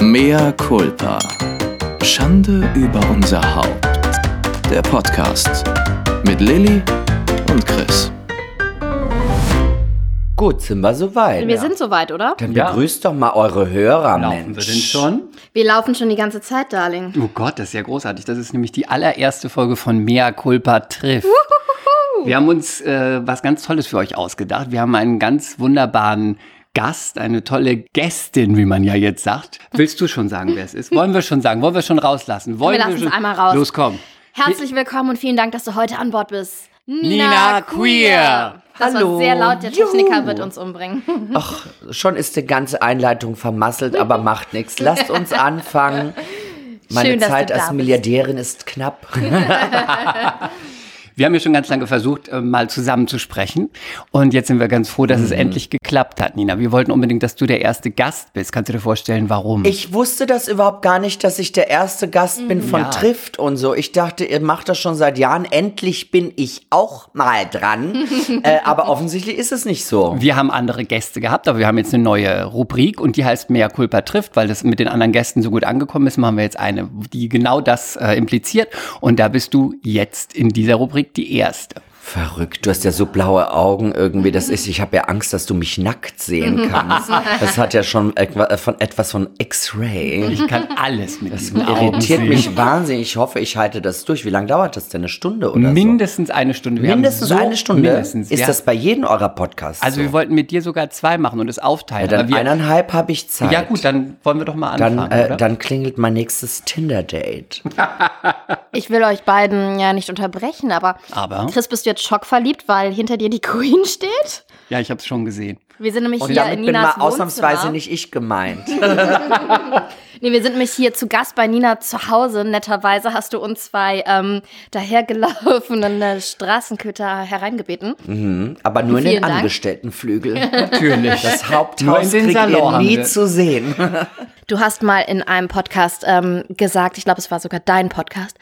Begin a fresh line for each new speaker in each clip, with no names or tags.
Mea culpa. Schande über unser Haupt. Der Podcast mit Lilly und Chris.
Gut, sind wir soweit.
Wir sind soweit, oder?
Dann
Ja.
begrüßt doch mal eure Hörer,
Laufen wir
Mensch.
denn schon?
Wir laufen schon die ganze Zeit, Darling.
Oh Gott, das ist ja großartig. Das ist nämlich die allererste Folge von Mea Culpa trifft. Wir haben uns äh, was ganz Tolles für euch ausgedacht. Wir haben einen ganz wunderbaren Gast, eine tolle Gästin, wie man ja jetzt sagt. Willst du schon sagen, wer es ist? Wollen wir schon sagen? Wollen wir schon rauslassen? Wollen
Wir lassen es
schon?
einmal raus.
Los, komm.
Herzlich willkommen und vielen Dank, dass du heute an Bord bist.
Nina Queer.
Das
Hallo.
war sehr laut, der Techniker
Juhu.
wird uns umbringen.
Ach, schon ist die ganze Einleitung vermasselt, aber macht nichts. Lasst uns anfangen. Meine
Schön,
Zeit als. Milliardärin ist knapp.
Wir haben ja schon ganz lange versucht, äh, mal zusammen zu sprechen. Und jetzt sind wir ganz froh, dass es endlich geklappt hat, Nina. Wir wollten unbedingt, dass du der erste Gast bist. Kannst du dir vorstellen, warum?
Ich wusste das überhaupt gar nicht, dass ich der erste Gast bin von
Ja.
Trift und so. Ich dachte, ihr macht das schon seit Jahren. Endlich bin ich auch mal dran. äh, aber offensichtlich ist es nicht so.
Wir haben andere Gäste gehabt, aber wir haben jetzt eine neue Rubrik und die heißt Mea Culpa trifft, weil das mit den anderen Gästen so gut angekommen ist, machen wir jetzt eine, die genau das äh, impliziert. Und da bist du jetzt in dieser Rubrik die erste.
Verrückt, du hast ja so blaue Augen irgendwie. Das ist, ich habe ja Angst, dass du mich nackt sehen kannst. Das hat ja schon äh, von etwas von X-Ray.
Ich kann alles mit Augen
Irritiert
sehen.
mich wahnsinnig. Ich hoffe, ich halte das durch. Wie lange dauert das denn? Eine Stunde oder
Mindestens eine Stunde.
so?
Wir haben
Mindestens
so,
eine Stunde.
Mindestens.
Ist
ja.
das bei jedem eurer Podcasts
also
so?
wir wollten mit dir sogar zwei machen und es
ja,
aufteilen.
dann
aber wir,
eineinhalb habe ich Zeit.
ja gut, dann wollen wir doch mal
dann,
anfangen,
äh,
oder?
dann klingelt mein nächstes Tinder-Date.
Ich will euch beiden ja nicht unterbrechen, aber,
Aber?
Chris, bist du jetzt schockverliebt, weil hinter dir die Queen steht?
ja, ich habe es schon gesehen.
Wir sind nämlich
Und
hier
damit
in
bin mal
Ninas
ausnahmsweise
Wohnzimmer.
nicht ich gemeint.
Nee, wir sind nämlich hier zu Gast bei Nina zu Hause. Netterweise hast du uns zwei ähm, dahergelaufenen Straßenköter hereingebeten.
Aber nur in den
Dank.
Angestelltenflügel.
Natürlich.
Das Haupthaus kriegt ihr nie
wir.
zu sehen.
Du hast mal in einem Podcast ähm, gesagt, ich glaube, es war sogar dein Podcast,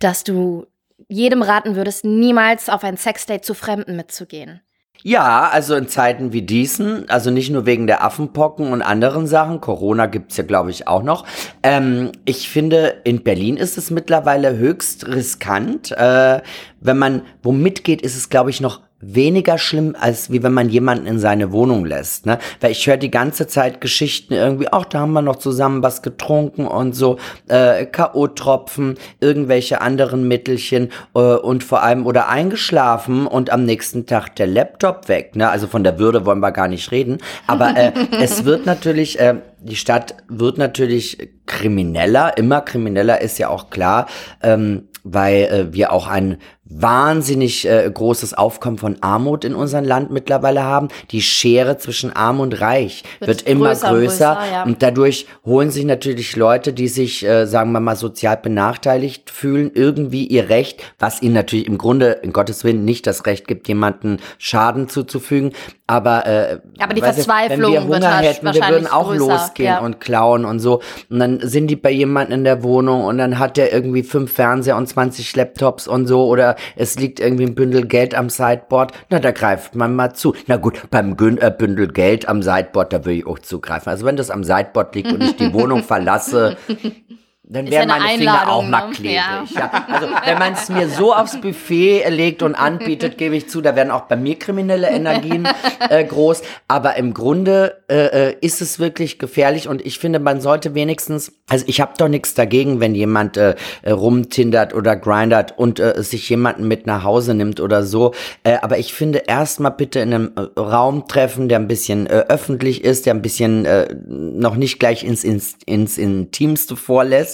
dass du jedem raten würdest, niemals auf ein Sexdate zu Fremden mitzugehen.
Ja, also in Zeiten wie diesen, also nicht nur wegen der Affenpocken und anderen Sachen, Corona gibt's ja, glaube ich, auch noch. Ähm, ich finde, in Berlin ist es mittlerweile höchst riskant. Äh, wenn man wo mitgeht, ist es, glaube ich, noch weniger schlimm, als wie wenn man jemanden in seine Wohnung lässt. Ne? Weil ich höre die ganze Zeit Geschichten irgendwie, ach, da haben wir noch zusammen was getrunken und so, äh, K.O.-Tropfen, irgendwelche anderen Mittelchen äh, und vor allem oder eingeschlafen und am nächsten Tag der Laptop weg. Ne? Also von der Würde wollen wir gar nicht reden. Aber äh, es wird natürlich, äh, die Stadt wird natürlich krimineller, immer krimineller ist ja auch klar, ähm, weil äh, wir auch ein wahnsinnig äh, großes Aufkommen von Armut in unserem Land mittlerweile haben. Die Schere zwischen Arm und Reich wird,
Wird
immer
größer
größer,
ja.
und dadurch holen sich natürlich Leute, die sich, äh, sagen wir mal, sozial benachteiligt fühlen, irgendwie ihr Recht, was ihnen natürlich im Grunde, in Gottes Willen, nicht das Recht gibt, jemanden Schaden zuzufügen. Aber, äh,
Aber die Verzweiflung
wenn wir Hunger hätten, wir würden auch
größer,
losgehen
ja.
und klauen und so. Und dann sind die bei jemandem in der Wohnung und dann hat der irgendwie fünf Fernseher und 20 Laptops und so oder es liegt irgendwie ein Bündel Geld am Sideboard. Na, da greift man mal zu. Na gut, beim äh, Bündel Geld am Sideboard, da würde ich auch zugreifen. Also wenn das am Sideboard liegt und ich die Wohnung verlasse, dann wären meine Finger auch
Einladung,
mal
ne?
klebrig.
Ja.
Ja. also wenn man es mir so aufs Buffet legt und anbietet, gebe ich zu, da werden auch bei mir kriminelle Energien äh, groß. Aber im Grunde äh, äh, ist es wirklich gefährlich und ich finde, man sollte wenigstens, also ich habe doch nichts dagegen, wenn jemand äh, äh, rumtindert oder grindert und äh, sich jemanden mit nach Hause nimmt oder so. Äh, aber ich finde erstmal bitte in einem äh, Raum treffen, der ein bisschen äh, öffentlich ist, der ein bisschen äh, noch nicht gleich ins, ins, ins Intimste vorlässt.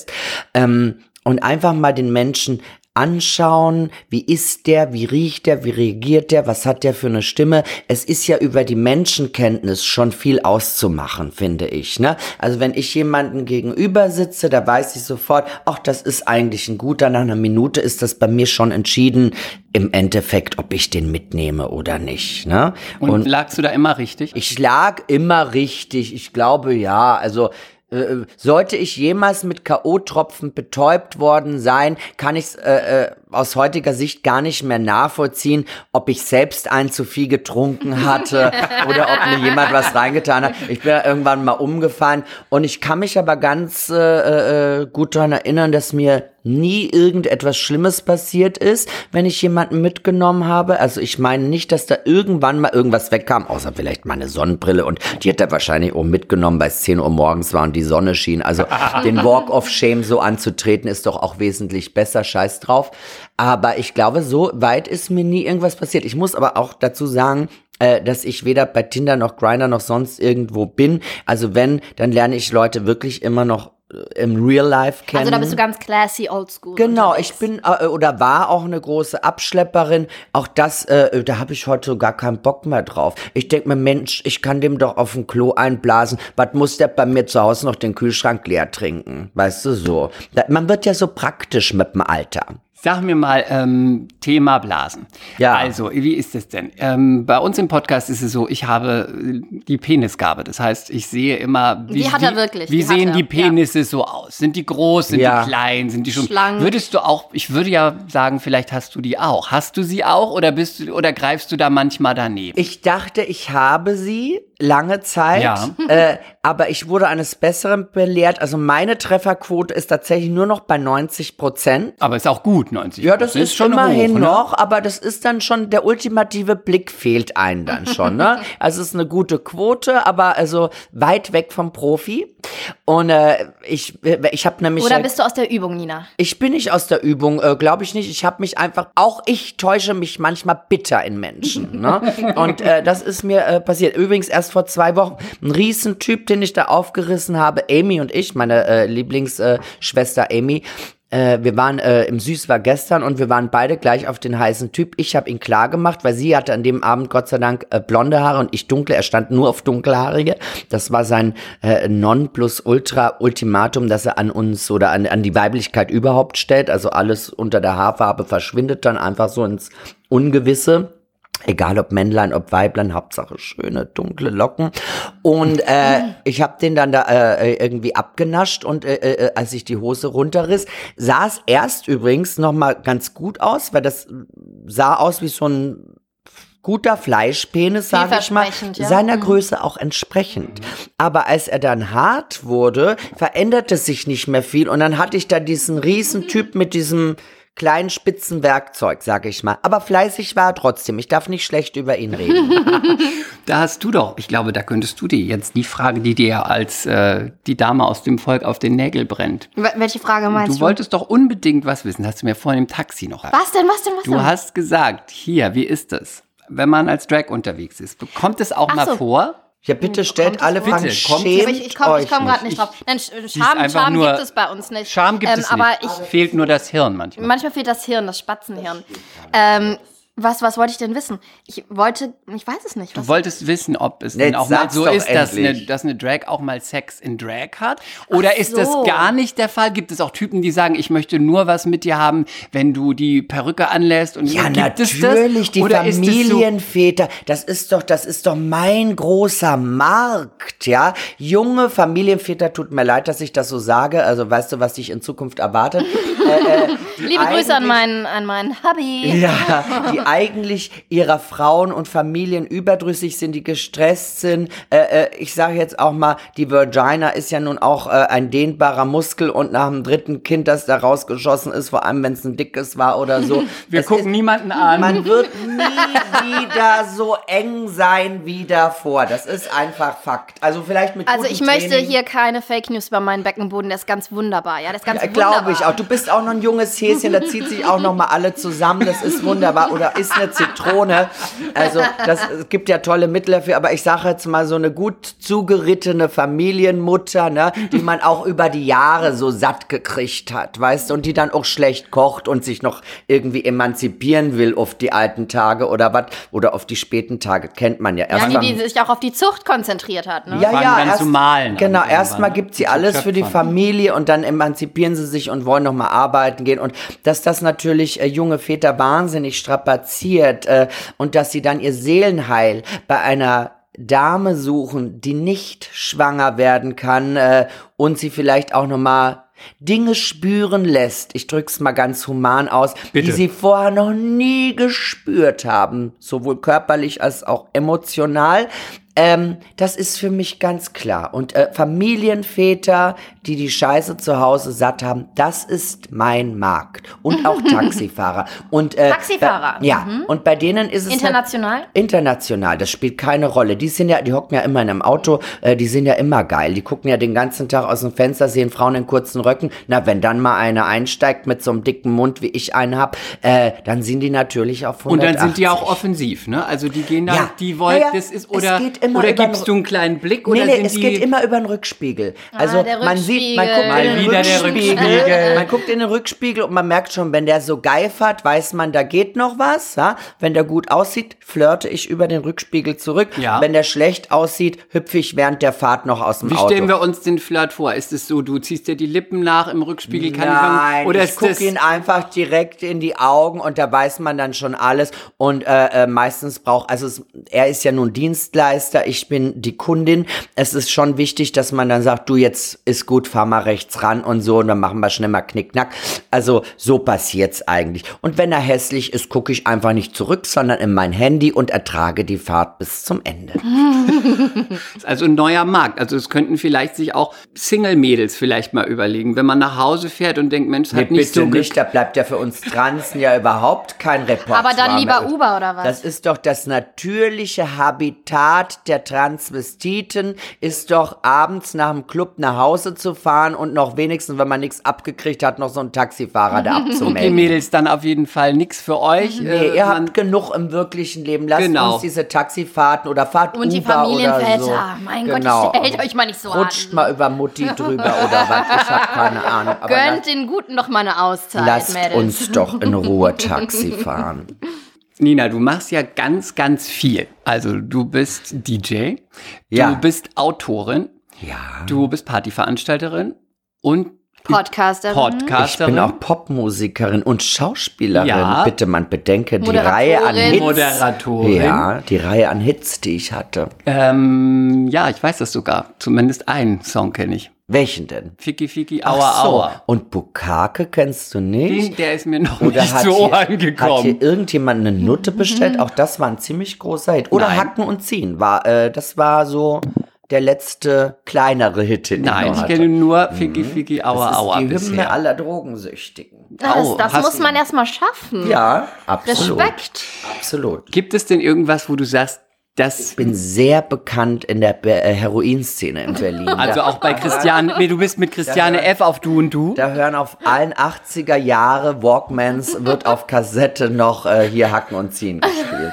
Ähm, und einfach mal den Menschen anschauen, wie ist der, wie riecht der, wie reagiert der, was hat der für eine Stimme. Es ist ja über die Menschenkenntnis schon viel auszumachen, finde ich. Ne? Also wenn ich jemanden gegenüber sitze, da weiß ich sofort, ach, das ist eigentlich ein guter, nach einer Minute ist das bei mir schon entschieden, im Endeffekt, ob ich den mitnehme oder nicht. Ne?
Und, lagst du da immer richtig?
Ich lag immer richtig. Ich glaube ja. Also äh, sollte ich jemals mit K.O.-Tropfen betäubt worden sein, kann ich es äh, äh, aus heutiger Sicht gar nicht mehr nachvollziehen, ob ich selbst ein zu viel getrunken hatte oder ob mir jemand was reingetan hat. Ich bin ja irgendwann mal umgefallen und ich kann mich aber ganz äh, äh, gut daran erinnern, dass mir nie irgendetwas Schlimmes passiert ist, wenn ich jemanden mitgenommen habe. Also ich meine nicht, dass da irgendwann mal irgendwas wegkam, außer vielleicht meine Sonnenbrille und die hat er wahrscheinlich auch mitgenommen, weil es 10 Uhr morgens war und die Sonne schien. Also den Walk of Shame so anzutreten ist doch auch wesentlich besser. Scheiß drauf. Aber ich glaube, so weit ist mir nie irgendwas passiert. Ich muss aber auch dazu sagen, äh, dass ich weder bei Tinder noch Grinder noch sonst irgendwo bin. Also wenn, dann lerne ich Leute wirklich immer noch im Real Life kennen.
Also da bist du ganz classy, oldschool.
Genau,
unterwegs.
ich bin äh, oder war auch eine große Abschlepperin. Auch das, äh, da habe ich heute so gar keinen Bock mehr drauf. Ich denk mir, Mensch, ich kann dem doch auf dem Klo einblasen. Was muss der bei mir zu Hause noch den Kühlschrank leer trinken? Weißt du so? Man wird ja so praktisch mit dem Alter.
Sag mir mal, ähm, Thema Blasen.
Ja.
Also, wie ist es denn? Ähm, bei uns im Podcast ist es so, ich habe äh, die Penisgabe. Das heißt, ich sehe immer, wie,
Die hat er wirklich,
wie
die hat
sehen
er,
die
ja.
Penisse so aus? Sind die groß, sind
Ja.
die klein, sind die schon
Schlank.
Würdest du auch, ich würde ja sagen, vielleicht hast du die auch. Hast du sie auch oder bist du oder greifst du da manchmal daneben?
Ich dachte, ich habe sie lange Zeit,
Ja.
äh, aber ich wurde eines Besseren belehrt. Also meine Trefferquote ist tatsächlich nur noch bei 90 Prozent.
Aber ist auch gut, 90.
Ja, das ist,
schon
immerhin
hoch, ne?
noch, aber das ist dann schon, der ultimative Blick fehlt einem dann schon, ne? Also es ist eine gute Quote, aber also weit weg vom Profi. Und äh, ich, ich habe nämlich...
Oder bist du aus der Übung, Nina?
ich bin nicht aus der Übung, äh, glaube ich nicht. Ich habe mich einfach, auch ich täusche mich manchmal bitter in Menschen. Ne? Und äh, das ist mir äh, passiert. Übrigens erst vor zwei Wochen. Ein Riesentyp, den ich da aufgerissen habe, Amy und ich, meine äh, Lieblingsschwester äh, Amy. Äh, wir waren äh, im Süß war gestern und wir waren beide gleich auf den heißen Typ. Ich habe ihn klar gemacht, weil sie hatte an dem Abend Gott sei Dank äh, blonde Haare und ich dunkle. Er stand nur auf dunkelhaarige. Das war sein äh, Non-Plus-Ultra-Ultimatum, dass er an uns oder an, an die Weiblichkeit überhaupt stellt. Also alles unter der Haarfarbe verschwindet dann einfach so ins Ungewisse. Egal ob Männlein, ob Weiblein, Hauptsache schöne dunkle Locken. Und äh, ich habe den dann da äh, irgendwie abgenascht und äh, äh, als ich die Hose runterriss, sah es erst übrigens noch mal ganz gut aus, weil das sah aus wie so ein guter Fleischpenis, sage ich mal,
ja.
seiner
Mhm.
Größe auch entsprechend. Aber als er dann hart wurde, veränderte sich nicht mehr viel und dann hatte ich da diesen riesen Typ mit diesem kleinen spitzen Werkzeug, sage ich mal. Aber fleißig war er trotzdem. Ich darf nicht schlecht über ihn reden.
Da hast du doch, ich glaube, da könntest du dir jetzt die Frage, die dir als äh, die Dame aus dem Volk auf den Nägel brennt.
Wel- Welche Frage meinst
Du
du?
wolltest doch unbedingt was wissen, hast du mir vorhin im Taxi noch
was denn, was denn, was
Du
denn?
hast gesagt, hier, wie ist es, wenn man als Drag unterwegs ist? Kommt es auch
Ach
mal
so.
vor?
Ja, bitte stellt
es
alle? Fragen.
Bitte, kommt
Schämt
ich, ich komme komm gerade nicht
nicht.
drauf. Nein, Scham, Scham
nur-
gibt es bei uns nicht.
Scham gibt
ähm,
es
aber
nicht.
ich
Fehlt nur das Hirn manchmal.
Manchmal fehlt das Hirn, das Spatzenhirn. Ähm, was, was wollte ich denn wissen? Ich wollte, ich weiß es nicht. Was,
Du wolltest wissen, ob es
Jetzt
denn auch mal so ist, dass eine, dass eine Drag auch mal Sex in Drag hat? Oder ist das
so.
gar nicht der Fall? Gibt es auch Typen, die sagen, ich möchte nur was mit dir haben, wenn du die Perücke anlässt? Und
Ja,
gibt es
natürlich,
das?
die
Oder ist es so,
Familienväter. Das ist doch, das ist doch mein großer Markt, ja. Junge Familienväter, tut mir leid, dass ich das so sage. Also weißt du, was dich in Zukunft erwartet? äh, äh,
Liebe Grüße an meinen, an meinen Hubby.
Ja, die eigentlich ihrer Frauen und Familien überdrüssig sind, die gestresst sind. Äh, äh, ich sage jetzt auch mal, die Vagina ist ja nun auch äh, ein dehnbarer Muskel und nach dem dritten Kind, das da rausgeschossen ist, vor allem wenn es ein dickes war oder so.
Wir gucken
ist,
niemanden an.
man wird nie wieder so eng sein wie davor. Das ist einfach Fakt. Also vielleicht mit
Also ich möchte
Training.
hier keine Fake News über meinen Beckenboden, der ist ganz wunderbar, ja, der ist ganz
Ja,
wunderbar.
Glaube ich auch. Du bist auch noch ein junges Häschen, da zieht sich auch noch mal alle zusammen. Das ist wunderbar. Oder ist eine Zitrone. Also das es gibt ja tolle Mittel dafür. Aber ich sage jetzt mal so eine gut zugerittene Familienmutter, ne, die man auch über die Jahre so satt gekriegt hat, weißt du, und die dann auch schlecht kocht und sich noch irgendwie emanzipieren will auf die alten Tage oder was oder auf die späten Tage kennt man ja.
Ja,
Erst
die, die sich auch auf die Zucht konzentriert hat, ne?
ja,
Fangen
ja,
dann
erst,
zu malen
Genau, erstmal
ne?
gibt sie alles für die. Familie und dann emanzipieren sie sich und wollen nochmal arbeiten gehen. Und dass das natürlich äh, junge Väter wahnsinnig strapaziert äh, und dass sie dann ihr Seelenheil bei einer Dame suchen, die nicht schwanger werden kann äh, und sie vielleicht auch noch mal Dinge spüren lässt, ich drück's mal ganz human aus,
Bitte.
die sie vorher noch nie gespürt haben, sowohl körperlich als auch emotional. Ähm, das ist für mich ganz klar. Und äh, Familienväter, die die Scheiße zu Hause satt haben, das ist mein Markt. Und auch Taxifahrer. Und, äh,
Taxifahrer,
Bei, ja, und bei denen ist es...
International?
Halt, international, das spielt keine Rolle. Die sind ja, die hocken ja immer in einem Auto, äh, die sind ja immer geil. Die gucken ja den ganzen Tag aus dem Fenster, sehen Frauen in kurzen Röcken. Na, wenn dann mal eine einsteigt mit so einem dicken Mund, wie ich einen hab, äh, dann sind die natürlich auf 180.
Und dann sind die auch offensiv, ne? Also die gehen dann,
Ja.
die wollen,
Naja,
das ist,
es
oder,
geht immer
oder
über
gibst du einen kleinen Blick
Nee,
oder
nee,
sind
es
die,
geht immer über den Rückspiegel. Also
der
man sieht, man guckt
Rückspiegel.
in den
Mal wieder der
Rückspiegel,
Rückspiegel.
man guckt in den Rückspiegel und man merkt schon, wenn der so geifert, weiß man, da geht noch was. Ja? Wenn der gut aussieht, flirte ich über den Rückspiegel zurück.
Ja.
Wenn der schlecht aussieht, hüpfe ich während der Fahrt noch aus dem
Wie
Auto.
stellen wir uns den Flirt vor? Ist es so, du ziehst dir die Lippen nach im Rückspiegel? Kann ich sagen,
Nein,
oder
ich gucke ihn einfach direkt in die Augen und da weiß man dann schon alles. Und äh, äh, meistens braucht, also es, er ist ja nun Dienstleister, ich bin die Kundin. Es ist schon wichtig, dass man dann sagt, du jetzt ist gut, fahr mal rechts ran und so und dann machen wir schnell mal Knickknack. Also so passiert's eigentlich. Und wenn er hässlich ist, gucke ich einfach nicht zurück, sondern in mein Handy und ertrage die Fahrt bis zum Ende.
also ein neuer Markt? Also es könnten vielleicht sich auch Single-Mädels vielleicht mal überlegen, wenn man nach Hause fährt und denkt, Mensch, es
Nee,
hat nicht
bitte
so
nicht, da bleibt ja für uns Transen ja überhaupt kein Repertoire
Aber dann lieber. Uber oder was?
Das ist doch das natürliche Habitat der Transvestiten, ist doch abends nach dem Club nach Hause zu fahren und noch wenigstens, wenn man nichts abgekriegt hat, noch so einen Taxifahrer da
Okay,
abzumelden.
Mädels, dann auf jeden Fall nichts für euch.
Nee,
Äh,
ihr habt genug im wirklichen Leben. Lasst
Genau.
uns diese Taxifahrten oder fahrt
Und die
Uber
Familienväter.
oder so.
Mein
genau.
Gott, stellt euch mal nicht so
Rutscht
an.
mal über Mutti drüber oder was, ich habe keine Ahnung. Aber
Gönnt den Guten noch mal eine Auszeit,
lasst
Mädels.
uns doch in Ruhe Taxi fahren.
Nina, du machst ja ganz, ganz viel. Also du bist DJ,
Ja.
du bist Autorin,
Ja.
du bist Partyveranstalterin und
Podcasterin.
Ich
Podcasterin.
bin auch Popmusikerin und Schauspielerin.
Ja.
Bitte, man bedenke die. Reihe an Hits.
Moderatorin.
Ja, die Reihe an Hits, die ich hatte.
ähm, ja, ich weiß das sogar. Zumindest einen Song kenne ich.
Welchen denn?
Fiki Fiki
Ach
Aua
so.
Aua.
Und Bukake kennst du
Den,
nicht?
der ist mir noch
Oder
nicht
hat,
zu
hier,
Ohren
hat hier irgendjemand eine Nutte bestellt? Auch das war ein ziemlich großer Hit. Oder
Nein.
Hacken und Ziehen. War, äh, das war so der letzte kleinere Hit, den
Nein,
ich
ich kenne nur Fiki Fiki Aua
das ist
Aua
die Hymne
bisher.
aller Drogensüchtigen.
Das, das
hast
muss
du-
man erstmal schaffen.
Ja, absolut.
Respekt.
Absolut.
Gibt es denn irgendwas, wo du sagst, das
Ich bin sehr bekannt in der Be äh, Heroinszene in Berlin.
also
da,
auch bei Christiane, nee, du bist mit Christiane F auf Du und Du.
da hören auf allen 80er Jahre Walkmans, wird auf Kassette noch äh, hier Hacken und Ziehen gespielt.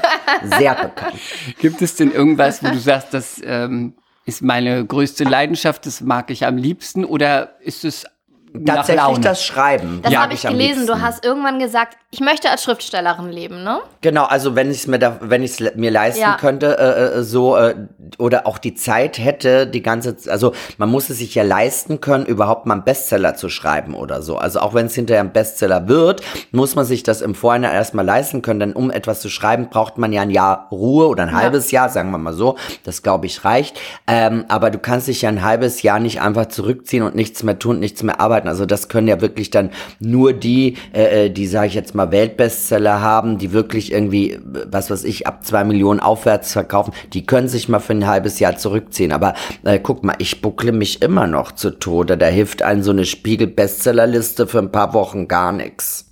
Sehr bekannt.
Gibt es denn irgendwas, wo du sagst, das ähm, ist meine größte Leidenschaft, das mag ich am liebsten oder ist es
Tatsächlich
Laune?
das Schreiben.
Das
mag
habe ich gelesen. Du hast irgendwann gesagt, ich möchte als Schriftstellerin leben, ne?
Genau, also wenn ich es mir, da, wenn ich es mir leisten
Ja.
könnte, äh, äh, so äh, oder auch die Zeit hätte, die ganze, also man muss es sich ja leisten können, überhaupt mal einen Bestseller zu schreiben oder so. Also auch wenn es hinterher ein Bestseller wird, muss man sich das im Vorhinein erstmal leisten können. Denn um etwas zu schreiben, braucht man ja ein Jahr Ruhe oder ein halbes Jahr, sagen wir mal so. Das glaube ich reicht. Ähm, aber du kannst dich ja ein halbes Jahr nicht einfach zurückziehen und nichts mehr tun, nichts mehr arbeiten. Also das können ja wirklich dann nur die, äh, äh, die sage ich jetzt mal Weltbestseller haben, die wirklich irgendwie, was weiß ich, ab zwei Millionen aufwärts verkaufen, die können sich mal für ein halbes Jahr zurückziehen. Aber äh, guck mal, ich buckle mich immer noch zu Tode. Da hilft einem so eine Spiegel-Bestsellerliste für ein paar Wochen gar nichts.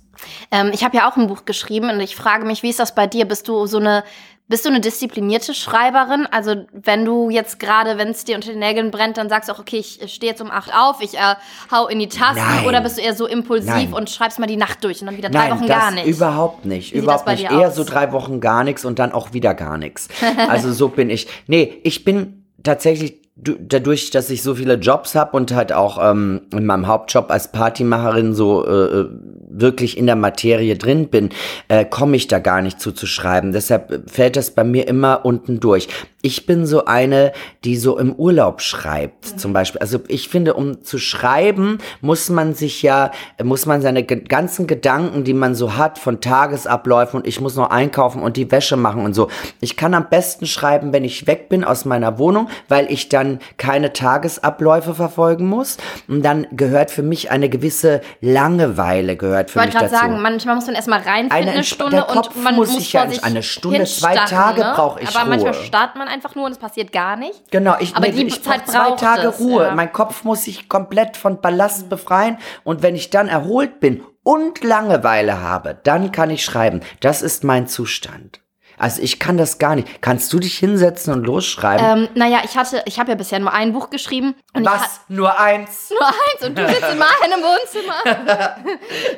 Ähm, ich habe ja auch ein Buch geschrieben und ich frage mich, wie ist das bei dir? Bist du so eine bist du eine disziplinierte Schreiberin? Also wenn du jetzt gerade, wenn es dir unter den Nägeln brennt, dann sagst du auch, okay, ich stehe jetzt um acht auf, ich äh, hau in die Tasten
Nein.
oder bist du eher so impulsiv
Nein.
und schreibst mal die Nacht durch und dann wieder drei
Nein,
Wochen gar nicht?
überhaupt nicht.
Wie
überhaupt nicht. Eher
aus?
so drei Wochen gar nichts und dann auch wieder gar nichts. Also so bin ich. Nee, ich bin tatsächlich dadurch, dass ich so viele Jobs habe und halt auch ähm, in meinem Hauptjob als Partymacherin so äh, wirklich in der Materie drin bin, äh, komme ich da gar nicht zu zu schreiben. Deshalb fällt das bei mir immer unten durch. Ich bin so eine, die so im Urlaub schreibt, zum Beispiel. Also ich finde, um zu schreiben, muss man sich ja, muss man seine ganzen Gedanken, die man so hat, von Tagesabläufen und ich muss noch einkaufen und die Wäsche machen und so. Ich kann am besten schreiben, wenn ich weg bin aus meiner Wohnung, weil ich dann keine Tagesabläufe verfolgen muss. Und dann gehört für mich eine gewisse Langeweile gehört für
Ich
mich
wollte gerade
dazu.
sagen, manchmal muss man erstmal reinfinden, eine,
Eine
Stunde und man
muss
muss,
sich ja
sich
eine Stunde, zwei Tage
ne?
brauch ich
Aber manchmal
Ruhe.
startet man einfach nur und es passiert gar nicht.
Genau, ich,
Aber
nee,
die
ich
Zeit
brauch zwei Tage
es,
Ruhe.
ja.
Mein Kopf muss sich komplett von Ballast befreien und wenn ich dann erholt bin und Langeweile habe, dann kann ich schreiben. Das ist mein Zustand. Also ich kann das gar nicht. Kannst du dich hinsetzen und losschreiben?
Ähm, naja, ich hatte, ich habe ja bisher nur ein Buch geschrieben ich
Was? Nur eins?
nur eins und du sitzt in meinem Wohnzimmer.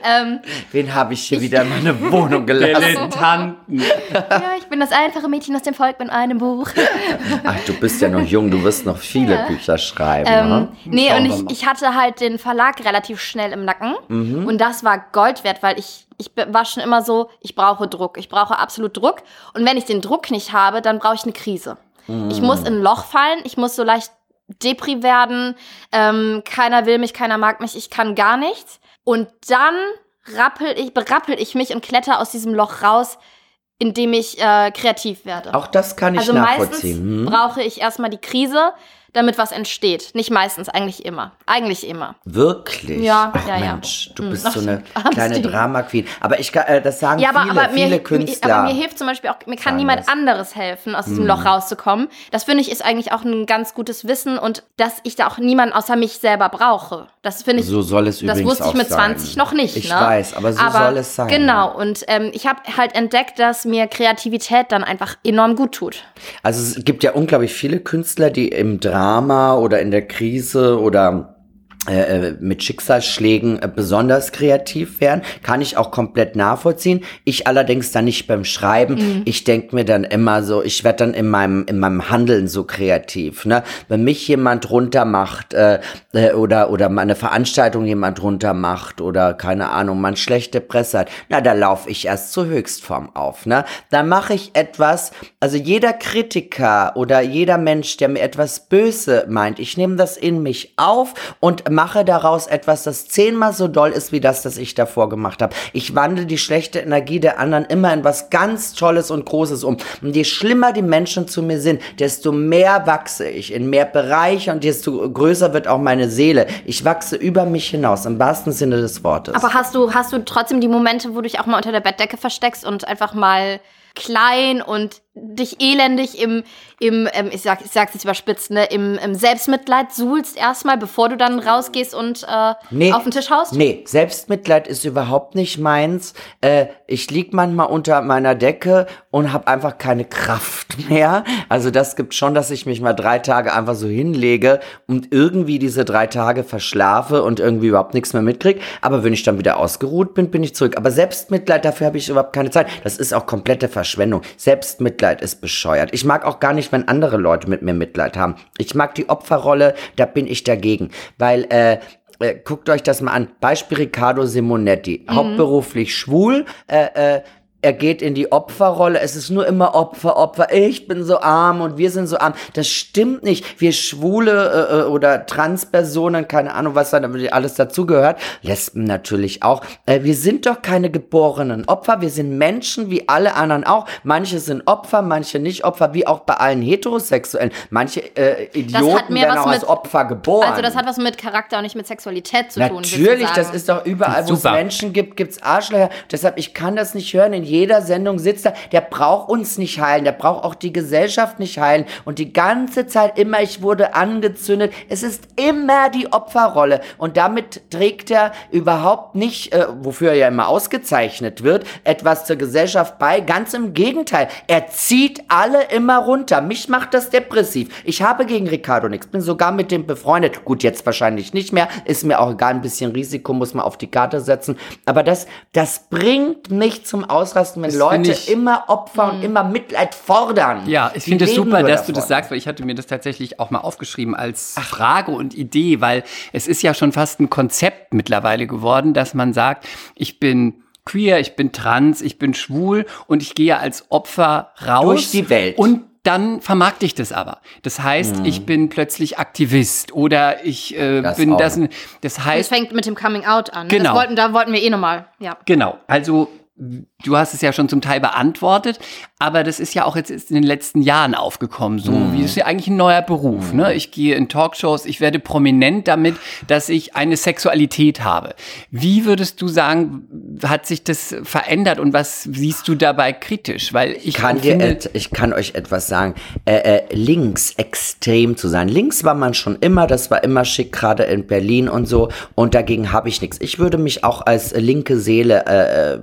ähm,
Wen habe ich hier wieder in meine Wohnung gelassen?
Dilettanten.
ja, ich bin das einfache Mädchen aus dem Volk mit einem Buch.
Ach, du bist ja noch jung, du wirst noch viele Bücher schreiben.
Ähm,
ne?
nee,
Schauen
und ich, ich hatte halt den Verlag relativ schnell im Nacken. Und das war Gold wert, weil ich, ich war schon immer so, ich brauche Druck. Ich brauche absolut Druck. Und wenn ich den Druck nicht habe, dann brauche ich eine Krise. Ich muss in ein Loch fallen, ich muss so leicht Depri werden, ähm, keiner will mich, keiner mag mich, ich kann gar nichts. Und dann rappel ich, berappel ich mich und kletter aus diesem Loch raus, indem ich äh, kreativ werde.
Auch das kann ich
Also
nachvollziehen.
meistens
Hm?
brauche ich erstmal die Krise, damit was entsteht. Nicht meistens, eigentlich immer. Eigentlich immer.
Wirklich?
Ja,
Ach
ja, ja.
Mensch, du
Hm.
bist
Ach,
so eine kleine
Ding.
Drama Queen. Aber ich, äh, das sagen
Ja, aber,
viele,
aber,
viele
mir,
Künstler.
aber mir hilft zum Beispiel auch, mir kann niemand
das. Hm.
anderes helfen, aus diesem Loch rauszukommen. Das finde ich ist eigentlich auch ein ganz gutes Wissen und dass ich da auch niemanden außer mich selber brauche. Das finde ich
so soll es
Das
übrigens
wusste ich mit
sein.
20 noch nicht.
Ich
ne?
weiß, aber so soll es sein.
Genau, und ähm, ich habe halt entdeckt, dass mir Kreativität dann einfach enorm gut tut.
Also es gibt ja unglaublich viele Künstler, die im Drama oder in der Krise oder äh, äh, mit Schicksalsschlägen äh, besonders kreativ werden, kann ich auch komplett nachvollziehen. Ich allerdings dann nicht beim Schreiben.
Mhm.
Ich denke mir dann immer so, ich werde dann in meinem in meinem Handeln so kreativ. Ne? Wenn mich jemand runtermacht äh, äh, oder oder mal eine Veranstaltung jemand runtermacht oder keine Ahnung, man schlechte Presse hat, na da laufe ich erst zur Höchstform auf. Ne? Da mache ich etwas. Also jeder Kritiker oder jeder Mensch, der mir etwas böse meint, ich nehme das in mich auf und mache daraus etwas, das zehnmal so doll ist wie das, das ich davor gemacht habe. Ich wandle die schlechte Energie der anderen immer in was ganz Tolles und Großes um. Und je schlimmer die Menschen zu mir sind, desto mehr wachse ich in mehr Bereiche und desto größer wird auch meine Seele. Ich wachse über mich hinaus, im wahrsten Sinne des Wortes.
Aber hast du, hast du trotzdem die Momente, wo du dich auch mal unter der Bettdecke versteckst und einfach mal klein und dich elendig im, im ähm, ich, sag, ich sag's jetzt überspitzt, ne, im, im Selbstmitleid suhlst erstmal, bevor du dann rausgehst und äh,
Nee.
auf den Tisch haust?
Nee, Selbstmitleid ist überhaupt nicht meins. Äh, ich lieg manchmal unter meiner Decke und habe einfach keine Kraft mehr. Also das gibt schon, dass ich mich mal drei Tage einfach so hinlege und irgendwie diese drei Tage verschlafe und irgendwie überhaupt nichts mehr mitkrieg. Aber wenn ich dann wieder ausgeruht bin, bin ich zurück. Aber Selbstmitleid, dafür habe ich überhaupt keine Zeit. Das ist auch komplette Verschwendung. Selbstmitleid ist bescheuert. Ich mag auch gar nicht, wenn andere Leute mit mir Mitleid haben. Ich mag die Opferrolle, da bin ich dagegen. Weil, äh, äh, guckt euch das mal an. Beispiel Riccardo Simonetti. Hauptberuflich schwul. Äh, äh, er geht in die Opferrolle. Es ist nur immer Opfer, Opfer. Ich bin so arm und wir sind so arm. Das stimmt nicht. Wir Schwule äh, äh, oder Transpersonen, keine Ahnung, was da alles dazugehört. Lesben natürlich auch. Äh, wir sind doch keine geborenen Opfer. Wir sind Menschen wie alle anderen auch. Manche sind Opfer, manche nicht Opfer, wie auch bei allen Heterosexuellen. Manche äh, Idioten werden auch als
mit-
Opfer geboren.
Also das hat was mit Charakter und nicht mit Sexualität zu tun. würdest du
Natürlich, das ist doch überall, wo es. Menschen gibt, gibt's Arschlöcher. Deshalb, ich kann das nicht hören. In jeder Sendung sitzt er, der braucht uns nicht heilen, der braucht auch die Gesellschaft nicht heilen. Und die ganze Zeit immer, ich wurde angezündet. Es ist immer die Opferrolle. Und damit trägt er überhaupt nicht, äh, wofür er ja immer ausgezeichnet wird, etwas zur Gesellschaft bei. Ganz im Gegenteil. Er zieht alle immer runter. Mich macht das depressiv. Ich habe gegen Ricardo nichts. Bin sogar mit dem befreundet. Gut, jetzt wahrscheinlich nicht mehr. Ist mir auch egal. Ein bisschen Risiko muss man auf die Karte setzen. Aber das, das bringt mich zum Ausrasten. Ausrasten, wenn
Das
Leute
ich-
immer Opfer und immer Mitleid fordern.
Ja, ich finde es
leben
super, dass du das
davon.
sagst, weil ich hatte mir das tatsächlich auch mal aufgeschrieben als Frage und Idee, weil es ist ja schon fast ein Konzept mittlerweile geworden, dass man sagt, ich bin queer, ich bin trans, ich bin schwul und ich gehe als Opfer raus
Durch die Welt.
und dann vermarkte ich das aber. Das heißt, ich bin plötzlich Aktivist oder ich äh,
Mhm. Das
bin
auch.
das. Das
Das
heißt,
fängt mit dem Coming Out an.
Genau.
Das wollten, da wollten wir eh nochmal. Ja.
Genau, also du hast es ja schon zum Teil beantwortet, aber das ist ja auch jetzt in den letzten Jahren aufgekommen. So wie es ist ja eigentlich ein neuer Beruf. Ne? Ich gehe in Talkshows, ich werde prominent damit, dass ich eine Sexualität habe. Wie würdest du sagen, hat sich das verändert und was siehst du dabei kritisch? Weil ich
kann dir, ich kann euch etwas sagen. Äh, äh, links extrem zu sein. Links war man schon immer, das war immer schick, gerade in Berlin und so. Und dagegen habe ich nichts. Ich würde mich auch als linke Seele äh, äh,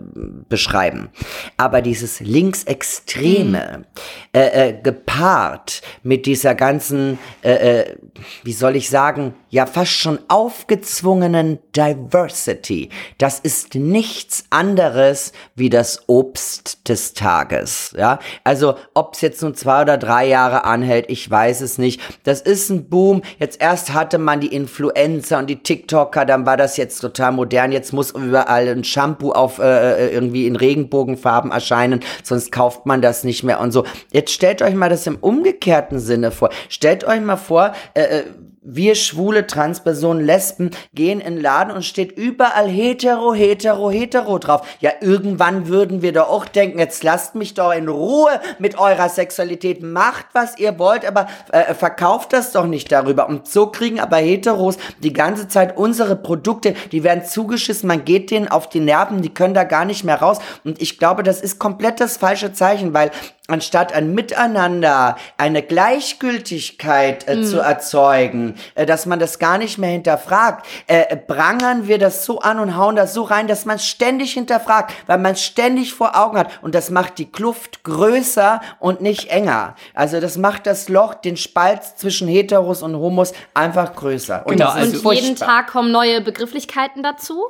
beschreiben. Aber dieses Linksextreme, äh, äh, gepaart mit dieser ganzen, äh, äh, wie soll ich sagen, ja fast schon aufgezwungenen Diversity, das ist nichts anderes wie das Obst des Tages. Ja, also ob es jetzt nun zwei oder drei Jahre anhält, ich weiß es nicht. Das ist ein Boom. Jetzt erst hatte man die Influencer und die TikToker, dann war das jetzt total modern. Jetzt muss überall ein Shampoo auf äh, irgendwie in Regenbogenfarben erscheinen, sonst kauft man das nicht mehr und so. Jetzt stellt euch mal das im umgekehrten Sinne vor. Stellt euch mal vor, äh, äh, wir schwule Transpersonen, Lesben gehen in den Laden und steht überall hetero, hetero, hetero drauf. Ja, irgendwann würden wir doch auch denken, jetzt lasst mich doch in Ruhe mit eurer Sexualität. Macht, was ihr wollt, aber äh, verkauft das doch nicht darüber. Und so kriegen aber Heteros die ganze Zeit unsere Produkte, die werden zugeschissen, man geht denen auf die Nerven, die können da gar nicht mehr raus. Und ich glaube, das ist komplett das falsche Zeichen, weil anstatt ein Miteinander, eine Gleichgültigkeit äh, zu erzeugen, äh, dass man das gar nicht mehr hinterfragt, äh, prangern wir das so an und hauen das so rein, dass man es ständig hinterfragt, weil man es ständig vor Augen hat und das macht die Kluft größer und nicht enger. Also das macht das Loch, den Spalt zwischen Heteros und Homos einfach größer. Und
Genau, also-
Und jeden. Tag kommen neue Begrifflichkeiten dazu.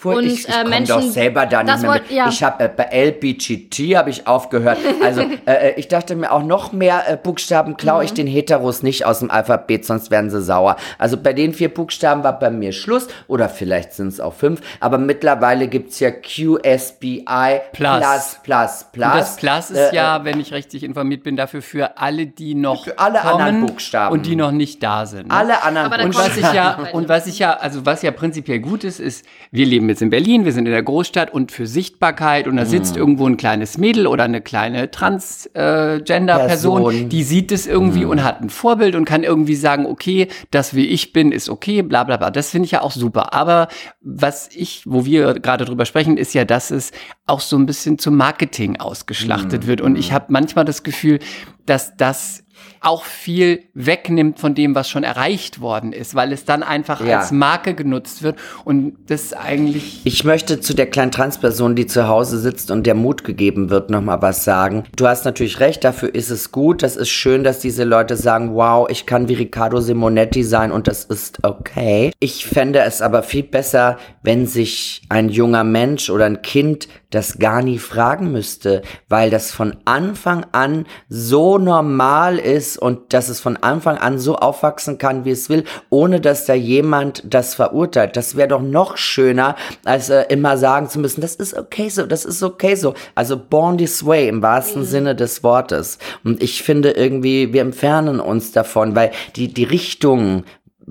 Fur-
und
ich, ich
äh, Menschen
doch selber da nicht
das
mehr
wollt-
mit.
ja.
Ich habe äh, bei LBGT habe ich aufgehört. Also äh, ich dachte mir auch noch mehr äh, Buchstaben klaue
Mhm.
ich den Heteros nicht aus dem Alphabet, sonst werden sie sauer. Also bei den vier Buchstaben war bei mir Schluss oder vielleicht sind es auch fünf. Aber mittlerweile gibt's ja QSBI
Plus.
Plus Plus Plus.
Und das Plus ist
Äh,
ja, wenn ich richtig informiert bin, dafür für alle, die noch
Für alle
kommen
anderen Buchstaben.
und die noch nicht da sind. ne?
alle anderen
Aber da
Und was ich ja, und was ich ja, also was ja prinzipiell gut ist, ist, wir leben jetzt in Berlin, wir sind in der Großstadt und für Sichtbarkeit und da sitzt
Mhm.
irgendwo ein kleines Mädel oder eine kleine Transgender-Person,
Person.
die sieht es irgendwie
Mhm.
und hat ein Vorbild und kann irgendwie sagen, okay, das wie ich bin, ist okay, bla bla bla. Das finde ich ja auch super. Aber was ich, wo wir gerade drüber sprechen, ist ja, dass es auch so ein bisschen zum Marketing
Mhm.
ausgeschlachtet wird. Und ich habe manchmal das Gefühl, dass das auch viel wegnimmt von dem, was schon erreicht worden ist, weil es dann einfach
Ja.
als Marke genutzt wird und das eigentlich
Ich möchte zu der kleinen Transperson, die zu Hause sitzt und der Mut gegeben wird, nochmal was sagen. Du hast natürlich recht, dafür ist es gut. Das ist schön, dass diese Leute sagen, wow, ich kann wie Riccardo Simonetti sein und das ist okay. Ich fände es aber viel besser, wenn sich ein junger Mensch oder ein Kind das gar nie fragen müsste, weil das von Anfang an so normal ist und dass es von Anfang an so aufwachsen kann, wie es will, ohne dass da jemand das verurteilt. Das wäre doch noch schöner, als äh, immer sagen zu müssen, das ist okay so, das ist okay so. Also born this way im wahrsten Sinne des Wortes. Und ich finde irgendwie, wir entfernen uns davon, weil die, die Richtung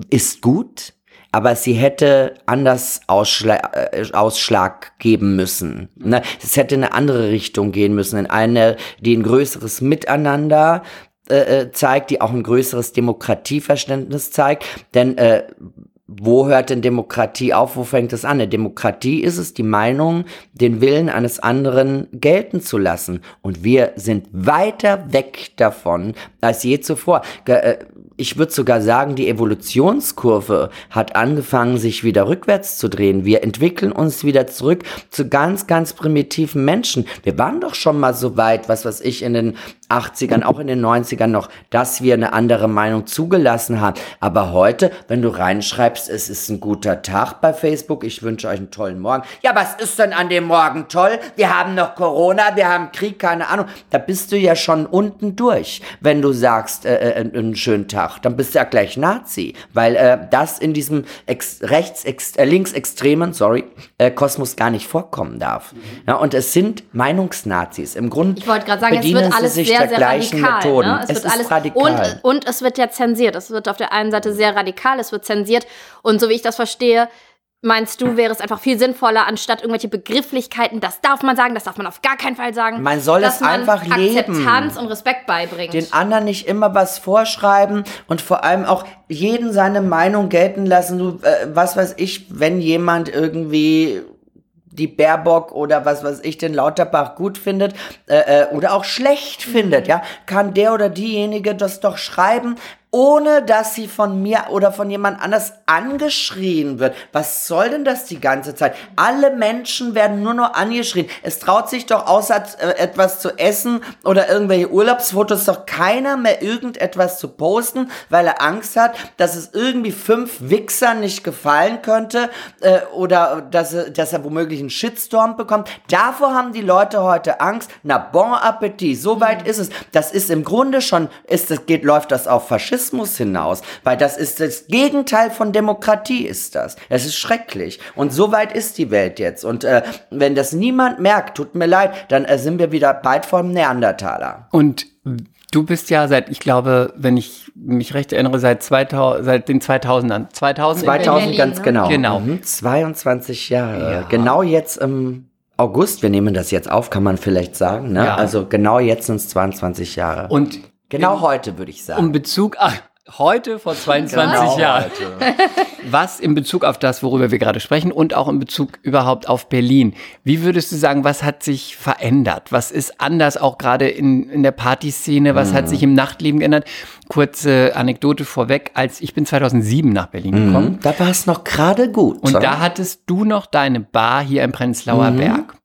ist gut, aber sie hätte anders Ausschla äh, Ausschlag geben müssen. Ne? Es hätte in eine andere Richtung gehen müssen, in eine, die ein größeres Miteinander äh, äh, zeigt, die auch ein größeres Demokratieverständnis zeigt. Denn äh, wo hört denn Demokratie auf? Wo fängt es an? Eine Demokratie ist es, die Meinung, den Willen eines anderen gelten zu lassen. Und wir sind weiter weg davon als je zuvor. Ge äh, ich würde sogar sagen, die Evolutionskurve hat angefangen, sich wieder rückwärts zu drehen. Wir entwickeln uns wieder zurück zu ganz, ganz primitiven Menschen. Wir waren doch schon mal so weit, was weiß ich, in den 80ern, auch in den 90ern noch, dass wir eine andere Meinung zugelassen haben. Aber heute, wenn du reinschreibst, es ist ein guter Tag bei Facebook, ich wünsche euch einen tollen Morgen. Ja, was ist denn an dem Morgen toll? Wir haben noch Corona, wir haben Krieg, keine Ahnung. Da bist du ja schon unten durch, wenn du sagst, äh, äh, einen schönen Tag. Dann bist du ja gleich Nazi, weil äh, das in diesem ex rechts, ex äh, linksextremen, sorry, äh, Kosmos gar nicht vorkommen darf. Ja, und es sind Meinungsnazis. Im Grunde
Ich wollte gerade sagen, es wird alles
sich
sehr,
der
sehr
gleichen
radikal.
Methoden.
Ne? Es,
Es,
wird
ist
alles
radikal.
Und, und es wird ja zensiert. Es wird auf der einen Seite sehr radikal, es wird zensiert. Und so wie ich das verstehe, meinst du, wäre es einfach viel sinnvoller, anstatt irgendwelche Begrifflichkeiten, das darf man sagen, das darf man auf gar keinen Fall sagen.
Man soll
dass
es einfach leben.
Akzeptanz und Respekt beibringt.
den anderen nicht immer was vorschreiben und vor allem auch jeden seine Meinung gelten lassen. Du, äh, was weiß ich, wenn jemand irgendwie die Baerbock oder was weiß ich den Lauterbach gut findet äh, äh, oder auch schlecht findet, ja, kann der oder diejenige das doch schreiben, ohne dass sie von mir oder von jemand anders angeschrien wird. Was soll denn das die ganze Zeit? Alle Menschen werden nur noch angeschrien. Es traut sich doch außer äh, etwas zu essen oder irgendwelche Urlaubsfotos doch keiner mehr irgendetwas zu posten, weil er Angst hat, dass es irgendwie fünf Wichsern nicht gefallen könnte äh, oder dass er, dass er womöglich einen Shitstorm bekommt. Davor haben die Leute heute Angst. Na bon appetit, so weit ist es. Das ist im Grunde schon, ist das geht, läuft das auf Faschismus hinaus, weil das ist das Gegenteil von Demokratie ist das. Es ist schrecklich und so weit ist die Welt jetzt und äh, wenn das niemand merkt, tut mir leid, dann äh, sind wir wieder bald vom Neandertaler.
Und du bist ja seit, ich glaube, wenn ich mich recht erinnere, seit, 2000, seit den 2000ern. 2000 in
2000
Berlin,
ganz
ne?
genau.
Genau.
Mhm, 22 Jahre.
Ja.
Genau jetzt im August, wir nehmen das jetzt auf, kann man vielleicht sagen, ne?
Ja.
Also genau jetzt sind es 22 Jahre.
Und
genau heute würde ich sagen.
um Bezug, ach, heute vor 22
Genau
Jahren.
heute.
Was in Bezug auf das, worüber wir gerade sprechen und auch in Bezug überhaupt auf Berlin. Wie würdest du sagen, was hat sich verändert? Was ist anders auch gerade in, in der Partyszene? Was
Mhm.
hat sich im Nachtleben geändert? Kurze Anekdote vorweg, als ich bin 2007 nach Berlin gekommen.
Mhm, Da war es noch gerade gut.
Und da hattest du noch deine Bar hier im Prenzlauer Berg.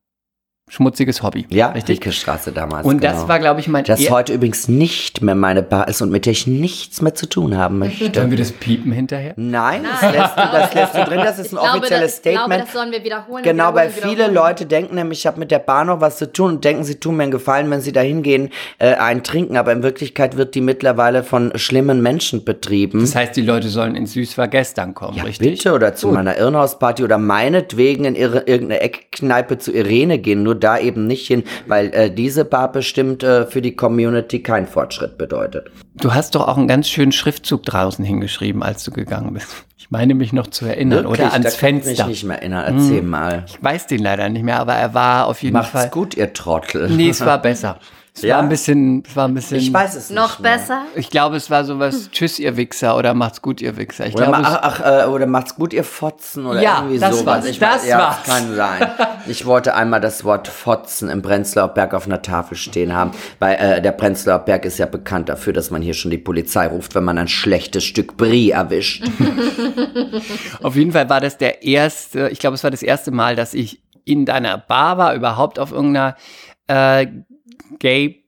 Schmutziges Hobby.
Ja,
richtig.
Straße damals.
Und
genau.
das war, glaube ich, mein
Das heute übrigens nicht mehr meine Bar ist und mit der ich nichts mehr zu tun haben möchte.
Sollen wir das piepen hinterher?
Nein, das lässt, du, das lässt du drin, das ist ein
ich glaube,
offizielles
das, ich glaube,
Statement.
das sollen wir wiederholen.
Genau, weil
wiederholen,
viele
wiederholen.
Leute denken nämlich, ich habe mit der Bar noch was zu tun und denken, sie tun mir einen Gefallen, wenn sie da hingehen, äh, einen trinken. Aber in Wirklichkeit wird die mittlerweile von schlimmen Menschen betrieben.
Das heißt, die Leute sollen ins Süß war gestern kommen,
ja,
richtig?
bitte, oder zu meiner Irrenhausparty oder meinetwegen in ihre, irgendeine Eckkneipe zu Irene gehen, nur da eben nicht hin, weil äh, diese Bar bestimmt äh, für die Community keinen Fortschritt bedeutet.
Du hast doch auch einen ganz schönen Schriftzug draußen hingeschrieben, als du gegangen bist. Ich meine mich noch zu erinnern.
Wirklich,
Oder ans
da kann ich
Fenster.
mich nicht mehr erinnern. Erzähl mal.
Ich weiß den leider nicht mehr, aber er war auf jeden
Macht's
Fall.
gut, ihr Trottel.
Nee, es war besser. Es
Ja?
war ein bisschen, es war ein bisschen.
Ich weiß es
Noch
nicht mehr.
besser?
Ich glaube, es war sowas, tschüss, ihr Wichser, oder macht's gut, ihr Wichser. Ich
Oder,
glaube,
ma ach, ach, äh, oder macht's gut, ihr Fotzen oder
Ja,
irgendwie
das
sowas.
war's,
Ich
das
weiß, ja,
war's.
kann sein. Ich wollte einmal das Wort Fotzen im Prenzlauer Berg auf einer Tafel stehen haben, weil äh, der Prenzlauer Berg ist ja bekannt dafür, dass man hier schon die Polizei ruft, wenn man ein schlechtes Stück Brie erwischt.
Auf jeden Fall war das der erste, ich glaube, es war das erste Mal, dass ich in deiner Bar war, überhaupt auf irgendeiner äh, Gay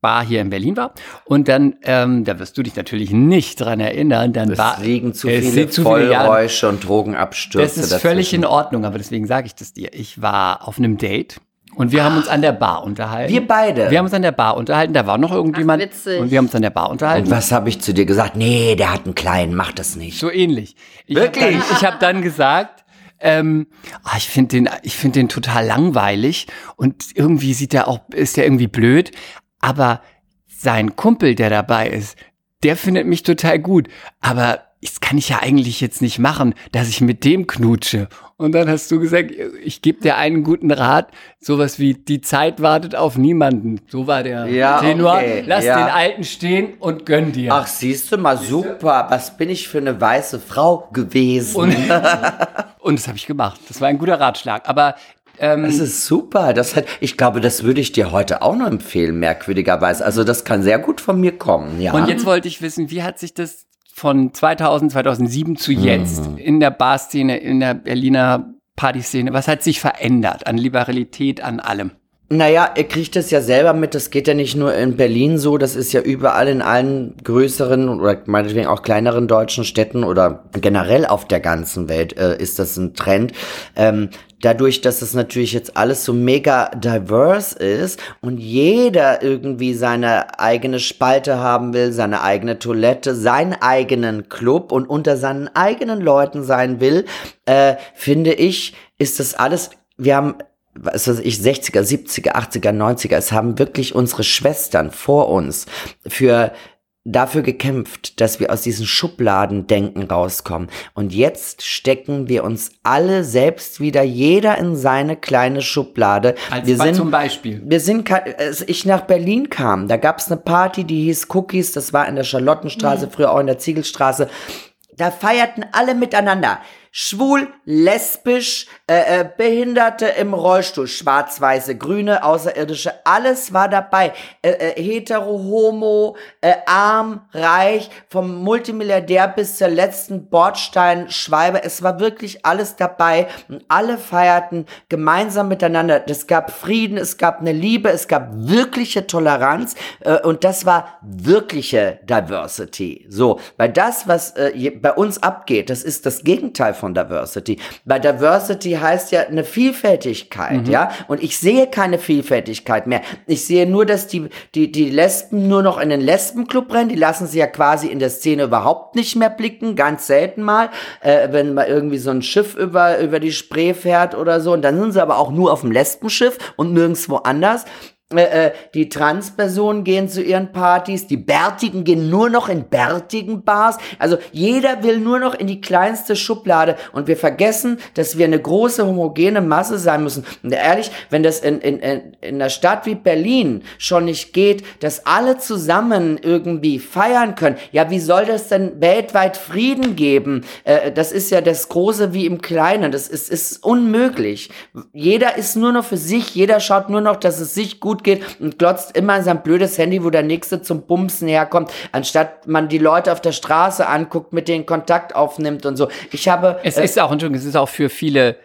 Bar hier in Berlin war. Und dann, ähm, da wirst du dich natürlich nicht dran erinnern, dann
Es
war
liegen zu
es
viele
zu.
Vollräusche und Drogenabstürze.
Das ist völlig
dazwischen.
in Ordnung, aber deswegen sage ich das dir. Ich war auf einem Date und wir haben uns an der Bar unterhalten.
Wir beide.
Wir haben uns an der Bar unterhalten, da war noch irgendjemand.
Ach, witzig.
Und wir haben uns an der Bar unterhalten.
und was habe ich zu dir gesagt? Nee, der hat einen kleinen, mach das nicht.
So ähnlich. Ich
Wirklich?
Hab dann, ich habe dann gesagt, ähm, ah, ich finde den, ich finde den total langweilig und irgendwie sieht er auch, ist der irgendwie blöd. Aber sein Kumpel, der dabei ist, der findet mich total gut. Aber das kann ich ja eigentlich jetzt nicht machen, dass ich mit dem knutsche. Und dann hast du gesagt, ich gebe dir einen guten Rat, sowas wie die Zeit wartet auf niemanden. So war der
Ja,
Tenor.
okay,
Lass
ja.
den Alten stehen und gönn dir.
Ach, siehst du mal, super. Was bin ich für eine weiße Frau gewesen?
Und, und das habe ich gemacht. Das war ein guter Ratschlag. Aber ähm,
Das ist super. Das hat, ich glaube, das würde ich dir heute auch noch empfehlen, merkwürdigerweise. Also das kann sehr gut von mir kommen, ja.
und jetzt wollte ich wissen, wie hat sich das von 2000, 2007 zu jetzt in der Barszene, in der Berliner Partyszene, was hat sich verändert an Liberalität, an allem?
Naja, ihr kriegt es ja selber mit, das geht ja nicht nur in Berlin so, das ist ja überall in allen größeren oder meinetwegen auch kleineren deutschen Städten oder generell auf der ganzen Welt äh, ist das ein Trend. Ähm, dadurch, dass es natürlich jetzt alles so mega diverse ist und jeder irgendwie seine eigene Spalte haben will, seine eigene Toilette, seinen eigenen Club und unter seinen eigenen Leuten sein will, äh, finde ich, ist das alles, wir haben was weiß ich, 60er, 70er, 80er, 90er, es haben wirklich unsere Schwestern vor uns für dafür gekämpft, dass wir aus diesen Schubladendenken rauskommen. Und jetzt stecken wir uns alle selbst wieder, jeder in seine kleine Schublade.
Als
wir sind, zum
Beispiel.
Wir sind, als ich nach Berlin kam, da gab es eine Party, die hieß Cookies, das war in der Charlottenstraße, mhm. früher auch in der Ziegelstraße. Da feierten alle miteinander schwul, lesbisch, äh, äh, Behinderte im Rollstuhl, schwarz-weiße, grüne, außerirdische, alles war dabei. Äh, äh, hetero, homo, äh, arm, reich, vom Multimilliardär bis zur letzten Bordsteinschwalbe. Es war wirklich alles dabei und alle feierten gemeinsam miteinander. Es gab Frieden, es gab eine Liebe, es gab wirkliche Toleranz äh, und das war wirkliche Diversity. So, weil das, was äh, bei uns abgeht, das ist das Gegenteil von Diversity. Bei Diversity heißt ja eine Vielfältigkeit, mhm. ja. Und ich sehe keine Vielfältigkeit mehr. Ich sehe nur, dass die, die, die Lesben nur noch in den Lesbenclub rennen. Die lassen sie ja quasi in der Szene überhaupt nicht mehr blicken. Ganz selten mal, äh, wenn mal irgendwie so ein Schiff über, über die Spree fährt oder so. Und dann sind sie aber auch nur auf dem Lesbenschiff und nirgendwo anders. Äh, äh, die Transpersonen gehen zu ihren Partys, die Bärtigen gehen nur noch in bärtigen Bars. Also jeder will nur noch in die kleinste Schublade und wir vergessen, dass wir eine große homogene Masse sein müssen. Und ehrlich, wenn das in, in, in einer Stadt wie Berlin schon nicht geht, dass alle zusammen irgendwie feiern können, ja, wie soll das denn weltweit Frieden geben? Äh, das ist ja das Große wie im Kleinen. Das ist, ist unmöglich. Jeder ist nur noch für sich, jeder schaut nur noch, dass es sich gut geht und glotzt immer in sein blödes Handy, wo der Nächste zum Bumsen herkommt, anstatt man die Leute auf der Straße anguckt, mit denen Kontakt aufnimmt und so. Ich habe.
Es äh, ist auch, Entschuldigung, es ist auch für viele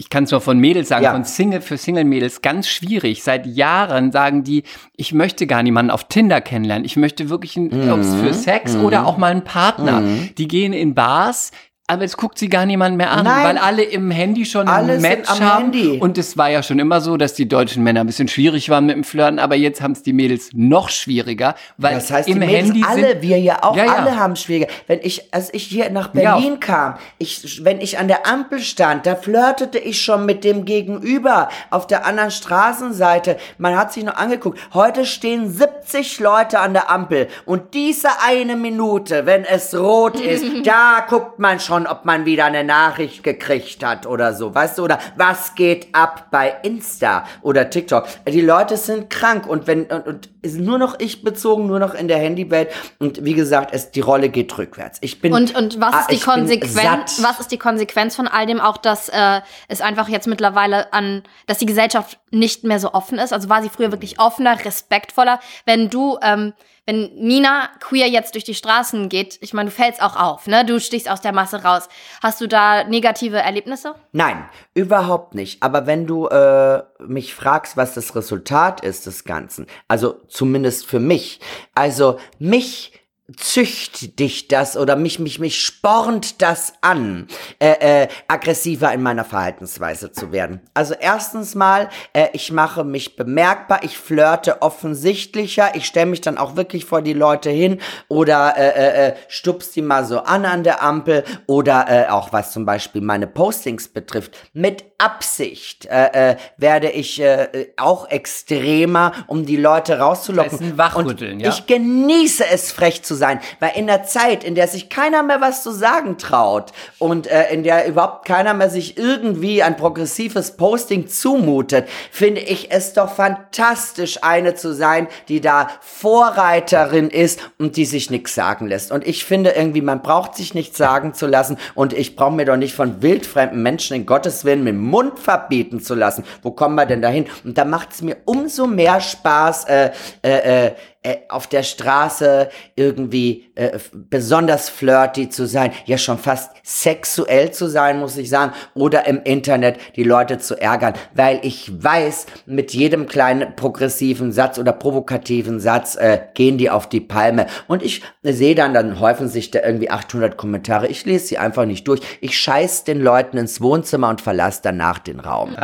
ich kann es nur von Mädels sagen, ja. von Single für Single-Mädels ganz schwierig. Seit Jahren sagen die, ich möchte gar niemanden auf Tinder kennenlernen. Ich möchte wirklich, mhm. ob es für Sex mhm. oder auch mal einen Partner. Mhm. Die gehen in Bars, aber es guckt sie gar niemand mehr an, Nein. weil alle im Handy schon alle ein Match haben. Handy. Und es war ja schon immer so, dass die deutschen Männer ein bisschen schwierig waren mit dem Flirten, aber jetzt haben es die Mädels noch schwieriger, weil
das heißt, im die Mädels Handy alle, sind, wir ja auch, ja, ja. alle haben schwieriger. Wenn ich, als ich hier nach Berlin ja. kam, ich, wenn ich an der Ampel stand, da flirtete ich schon mit dem Gegenüber auf der anderen Straßenseite. Man hat sich noch angeguckt. Heute stehen 70 Leute an der Ampel und diese eine Minute, wenn es rot ist, da guckt man schon schauen, ob man wieder eine Nachricht gekriegt hat oder so, weißt du, oder was geht ab bei Insta oder TikTok. Die Leute sind krank und wenn, und, und ist nur noch ich bezogen, nur noch in der Handywelt und wie gesagt, es, die Rolle geht rückwärts. Ich bin,
und, und was ah, ist die Konsequenz, was ist die Konsequenz von all dem auch, dass äh, es einfach jetzt mittlerweile an, dass die Gesellschaft nicht mehr so offen ist? Also war sie früher wirklich offener, respektvoller? Wenn du, ähm, wenn Nina queer jetzt durch die Straßen geht, ich meine, du fällst auch auf, ne? Du stichst aus der Masse raus. Hast du da negative Erlebnisse?
Nein, überhaupt nicht. Aber wenn du äh, mich fragst, was das Resultat ist des Ganzen, also zumindest für mich, also mich zücht dich das oder mich, mich, mich spornt das an, äh, äh, aggressiver in meiner Verhaltensweise zu werden. Also erstens mal, äh, ich mache mich bemerkbar, ich flirte offensichtlicher, ich stelle mich dann auch wirklich vor die Leute hin oder äh, äh, äh, stups die mal so an an der Ampel oder äh, auch was zum Beispiel meine Postings betrifft. Mit Absicht äh, äh, werde ich äh, auch extremer, um die Leute rauszulocken. Das
ist ein Wachrütteln,
Und
ja?
ich genieße es, frech zu sein, weil in der Zeit, in der sich keiner mehr was zu sagen traut und äh, in der überhaupt keiner mehr sich irgendwie ein progressives Posting zumutet, finde ich es doch fantastisch, eine zu sein, die da Vorreiterin ist und die sich nichts sagen lässt. Und ich finde irgendwie, man braucht sich nichts sagen zu lassen und ich brauche mir doch nicht von wildfremden Menschen in Gottes Willen mit dem Mund verbieten zu lassen. Wo kommen wir denn dahin? Und da macht es mir umso mehr Spaß, äh, äh, äh, äh, auf der Straße irgendwie äh, besonders flirty zu sein, ja schon fast sexuell zu sein, muss ich sagen, oder im Internet die Leute zu ärgern, weil ich weiß, mit jedem kleinen progressiven Satz oder provokativen Satz äh, gehen die auf die Palme. Und ich sehe dann, dann häufen sich da irgendwie 800 Kommentare, ich lese sie einfach nicht durch, ich scheiß den Leuten ins Wohnzimmer und verlasse danach den Raum.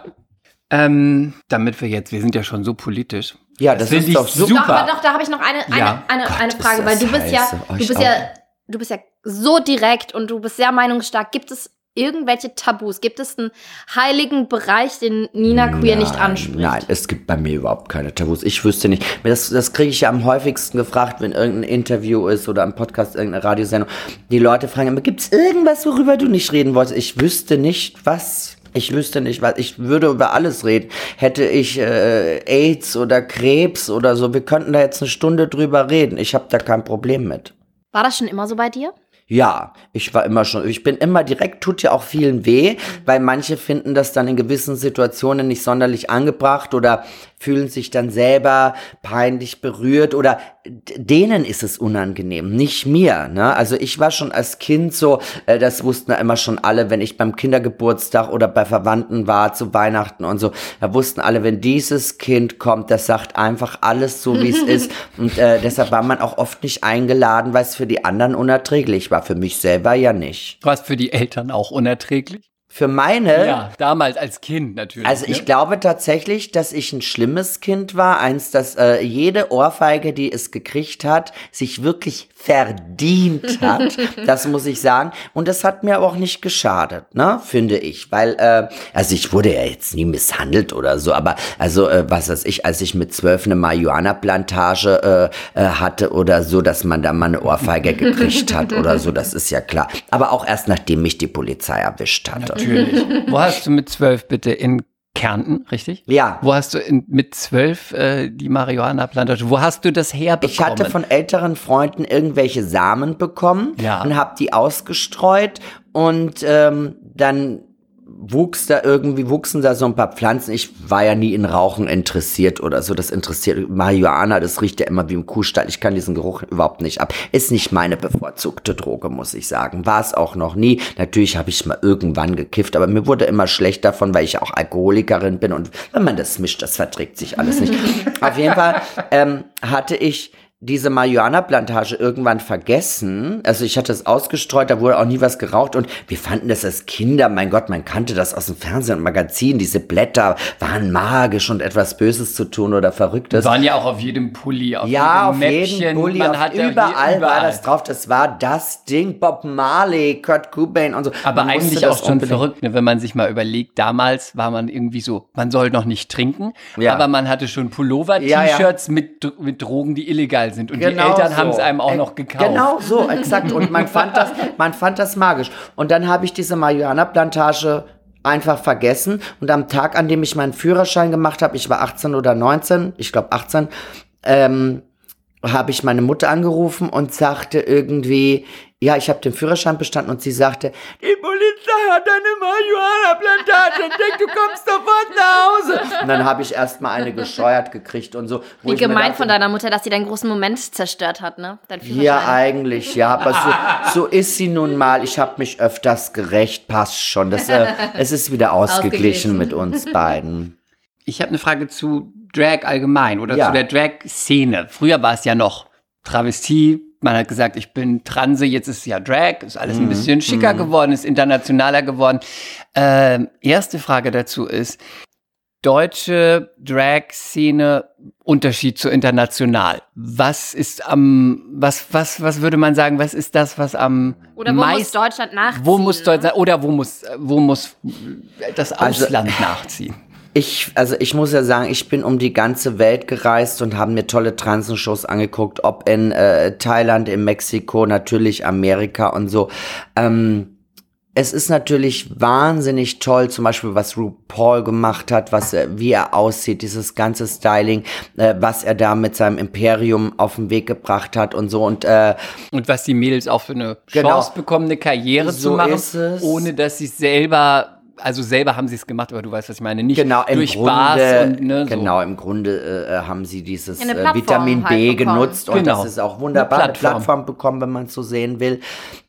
ähm, damit wir jetzt, wir sind ja schon so politisch,
ja, das, das ist doch super.
Doch, aber doch, da habe ich noch eine, eine,
Ja.
eine,
Gott,
eine Frage, weil du bist ja,
heiße.
du bist
auch.
ja, du bist ja so direkt und du bist sehr meinungsstark. Gibt es irgendwelche Tabus? Gibt es einen heiligen Bereich, den Nina Queer nicht anspricht?
Nein, es gibt bei mir überhaupt keine Tabus. Ich wüsste nicht. Das, das kriege ich ja am häufigsten gefragt, wenn irgendein Interview ist oder ein Podcast, irgendeine Radiosendung. Die Leute fragen immer, gibt es irgendwas, worüber du nicht reden wolltest? Ich wüsste nicht, was. Ich wüsste nicht, was. Ich würde über alles reden. Hätte ich äh, AIDS oder Krebs oder so, wir könnten da jetzt eine Stunde drüber reden. Ich habe da kein Problem mit.
War das schon immer so bei dir?
Ja, ich war immer schon, ich bin immer direkt, tut ja auch vielen weh, weil manche finden das dann in gewissen Situationen nicht sonderlich angebracht oder fühlen sich dann selber peinlich berührt oder denen ist es unangenehm, nicht mir. Ne? Also ich war schon als Kind so, äh, das wussten ja immer schon alle, wenn ich beim Kindergeburtstag oder bei Verwandten war zu Weihnachten und so, da wussten alle, wenn dieses Kind kommt, das sagt einfach alles so, wie es ist. Und äh, deshalb war man auch oft nicht eingeladen, weil es für die anderen unerträglich war, für mich selber ja nicht.
was für die Eltern auch unerträglich.
Für meine
Ja, damals als Kind natürlich.
Also ich
ne?
glaube tatsächlich, dass ich ein schlimmes Kind war. Eins, dass äh, jede Ohrfeige, die es gekriegt hat, sich wirklich verdient hat. das muss ich sagen. Und das hat mir aber auch nicht geschadet, ne, finde ich. Weil, äh, also ich wurde ja jetzt nie misshandelt oder so, aber also, äh, was weiß ich, als ich mit zwölf eine Marihuana-Plantage äh, äh, hatte oder so, dass man da mal eine Ohrfeige gekriegt hat oder so, das ist ja klar. Aber auch erst nachdem mich die Polizei erwischt hatte.
Natürlich. Wo hast du mit zwölf bitte in Kärnten, richtig?
Ja.
Wo hast du in, mit zwölf äh, die Marihuana-Plantage? Wo hast du das herbekommen?
Ich hatte von älteren Freunden irgendwelche Samen bekommen
Ja.
und habe die ausgestreut und ähm, dann wuchs da irgendwie, wuchsen da so ein paar Pflanzen. Ich war ja nie in Rauchen interessiert oder so. Das interessiert Marihuana, das riecht ja immer wie im Kuhstall. Ich kann diesen Geruch überhaupt nicht ab. Ist nicht meine bevorzugte Droge, muss ich sagen. War es auch noch nie. Natürlich habe ich mal irgendwann gekifft, aber mir wurde immer schlecht davon, weil ich auch Alkoholikerin bin und wenn man das mischt, das verträgt sich alles nicht. Auf jeden Fall ähm, hatte ich diese Marihuana-Plantage irgendwann vergessen. Also ich hatte es ausgestreut, da wurde auch nie was geraucht und wir fanden das als Kinder, mein Gott, man kannte das aus dem Fernsehen und Magazin. Diese Blätter waren magisch und etwas Böses zu tun oder Verrücktes.
waren ja auch auf jedem Pulli, auf
Ja,
jedem
auf
Mäppchen.
jedem Pulli,
Man
auf
ja
überall,
hier
war das drauf. Das war das Ding, Bob Marley, Kurt Cobain und so.
Aber
Man
eigentlich auch schon
unbedingt-
verrückt, ne? wenn man sich mal überlegt, damals war man irgendwie so, man soll noch nicht trinken,
Ja.
aber man hatte schon Pullover,
Ja, ja.
T-Shirts mit, mit Drogen, die illegal sind. Und die
Genau
Eltern
so.
haben es einem auch
Äh,
noch gekauft.
Genau so, exakt. Und man fand das, man fand das magisch. Und dann habe ich diese Marihuana-Plantage einfach vergessen. Und am Tag, an dem ich meinen Führerschein gemacht habe, ich war 18 oder 19, ich glaube 18, ähm, habe ich meine Mutter angerufen und sagte irgendwie, ja, ich habe den Führerschein bestanden und sie sagte, die Polizei hat eine Marihuana-Plantage entdeckt, du kommst sofort nach Hause. Und dann habe ich erst mal eine gescheuert gekriegt und so.
Wie gemein
dachte,
von deiner Mutter, dass sie deinen großen Moment zerstört hat, ne?
Ja, eigentlich, ja, aber so, so ist sie nun mal. Ich habe mich öfters gerecht, passt schon. Das, äh, es ist wieder ausgeglichen
Ausgeglichen.
mit uns beiden.
Ich habe eine Frage zu Drag allgemein oder
Ja.
zu der Drag-Szene. Früher war es ja noch Travestie. Man hat gesagt, ich bin Transe, jetzt ist es ja Drag, ist alles ein
Mhm.
bisschen schicker geworden, ist internationaler geworden. Ähm, erste Frage dazu ist, deutsche Drag-Szene Unterschied zu international. Was ist am, was, was, was würde man sagen, was ist das, was am
Oder wo muss
meisten
Deutschland nachziehen?
wo muss
ne?
Deutschland oder wo muss wo muss das
Also-
Ausland nachziehen?
Ich, also ich muss ja sagen, ich bin um die ganze Welt gereist und habe mir tolle Transenshows angeguckt, ob in äh, Thailand, in Mexiko, natürlich Amerika und so. Ähm, es ist natürlich wahnsinnig toll, zum Beispiel, was RuPaul gemacht hat, was wie er aussieht, dieses ganze Styling, äh, was er da mit seinem Imperium auf den Weg gebracht hat und so. Und äh,
Und was die Mädels auch für eine
Genau.
Chance bekommen, eine Karriere
So
zu machen, ohne dass sie selber also selber haben sie es gemacht, aber du weißt, was ich meine. Nicht
Genau, im
durch
Grunde,
Bars und ne, so.
genau, im Grunde äh, haben sie dieses äh,
Plattform
Vitamin B
halt bekommen.
genutzt und
Genau.
das ist auch wunderbar,
Eine
eine Plattform,
Plattform
bekommen, wenn man es so sehen will.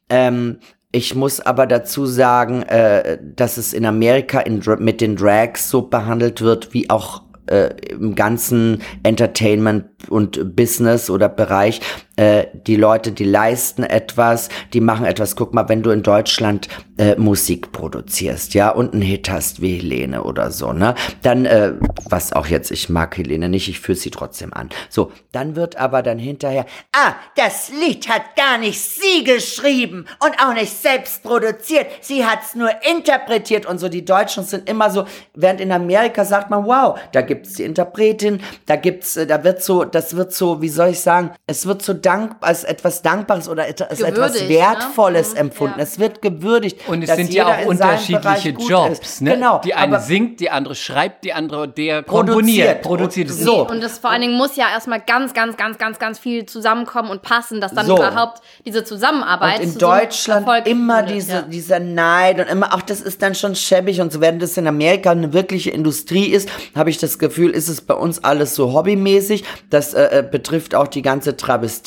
Ähm, ich muss aber dazu sagen, äh, dass es in Amerika in, mit den Drags so behandelt wird, wie auch äh, im ganzen Entertainment und Business oder Bereich. Äh, die Leute, die leisten etwas, die machen etwas. Guck mal, wenn du in Deutschland äh, Musik produzierst, ja, und einen Hit hast wie Helene oder so, ne, dann, äh, was auch jetzt, ich mag Helene nicht, ich führe sie trotzdem an. So, dann wird aber dann hinterher, ah, das Lied hat gar nicht sie geschrieben und auch nicht selbst produziert, sie hat's nur interpretiert und so. Die Deutschen sind immer so, während in Amerika sagt man, wow, da gibt's die Interpretin, da gibt's, äh, da wird so, das wird so, wie soll ich sagen, es wird so dank, als etwas Dankbares oder als etwas
ne?
Wertvolles
Mhm,
empfunden.
ja.
Es wird gewürdigt.
Und es
dass
sind ja
jeder
auch
in seinem
unterschiedliche
Bereich gut
Jobs.
ist.
Ne?
Genau.
Die eine
aber
singt, die andere schreibt, die andere der
Produziert.
komponiert, produziert.
Und so.
Und das vor allen Dingen muss ja erstmal ganz, ganz, ganz, ganz, ganz viel zusammenkommen und passen, dass dann
So.
überhaupt diese Zusammenarbeit
Und in
zu so
Deutschland
Erfolg
immer
führt,
diese,
ja.
dieser Neid und immer, ach, das ist dann schon schäbig und so, während das in Amerika eine wirkliche Industrie ist, habe ich das Gefühl, ist es bei uns alles so hobbymäßig. Das äh, äh, betrifft auch die ganze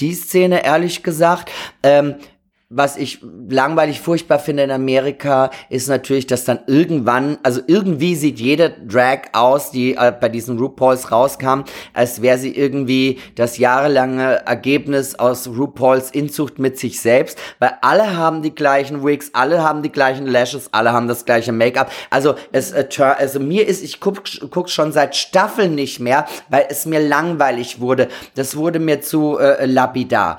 Travestie-Szene, ehrlich gesagt. Ähm, was ich langweilig furchtbar finde in Amerika, ist natürlich, dass dann irgendwann, also irgendwie sieht jede Drag aus, die äh, bei diesen RuPauls rauskam, als wäre sie irgendwie das jahrelange Ergebnis aus RuPauls Inzucht mit sich selbst, weil alle haben die gleichen Wigs, alle haben die gleichen Lashes, alle haben das gleiche Make-up. Also es, äh, also mir ist, ich guck, guck schon seit Staffeln nicht mehr, weil es mir langweilig wurde. Das wurde mir zu äh, lapidar.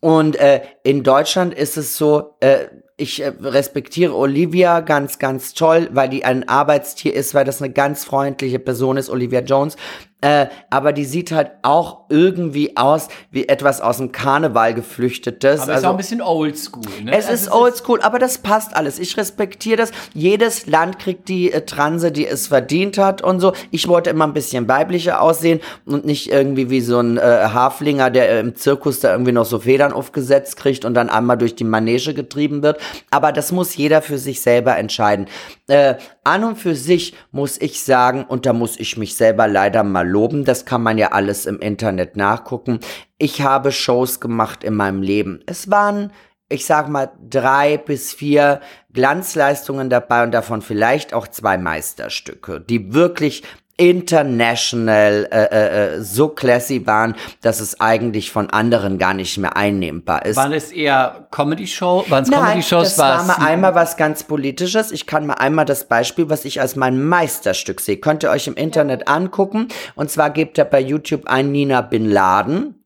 Und äh, in Deutschland ist es so, äh, ich äh, respektiere Olivia ganz, ganz toll, weil die ein Arbeitstier ist, weil das eine ganz freundliche Person ist, Olivia Jones. Äh, aber die sieht halt auch irgendwie aus wie etwas aus dem Karneval geflüchtetes.
Aber es ist auch ein bisschen oldschool. Ne?
Es
Also
ist oldschool, aber das passt alles. Ich respektiere das. Jedes Land kriegt die äh, Transe, die es verdient hat und so. Ich wollte immer ein bisschen weiblicher aussehen und nicht irgendwie wie so ein äh, Haflinger, der äh, im Zirkus da irgendwie noch so Federn aufgesetzt kriegt und dann einmal durch die Manege getrieben wird. Aber das muss jeder für sich selber entscheiden. Äh, an und für sich muss ich sagen, und da muss ich mich selber leider mal loben, das kann man ja alles im Internet nachgucken. Ich habe Shows gemacht in meinem Leben. Es waren ich sag mal, drei bis vier Glanzleistungen dabei und davon vielleicht auch zwei Meisterstücke, die wirklich international äh, äh, äh, so classy waren, dass es eigentlich von anderen gar nicht mehr einnehmbar ist.
Waren es eher Comedy-Show? Waren es Comedy-Shows?
das war mal einmal was ganz Politisches. Ich kann mal einmal das Beispiel, was ich als mein Meisterstück sehe. Könnt ihr euch im Internet angucken. Und zwar gebt ihr bei YouTube ein Nina Bin Laden.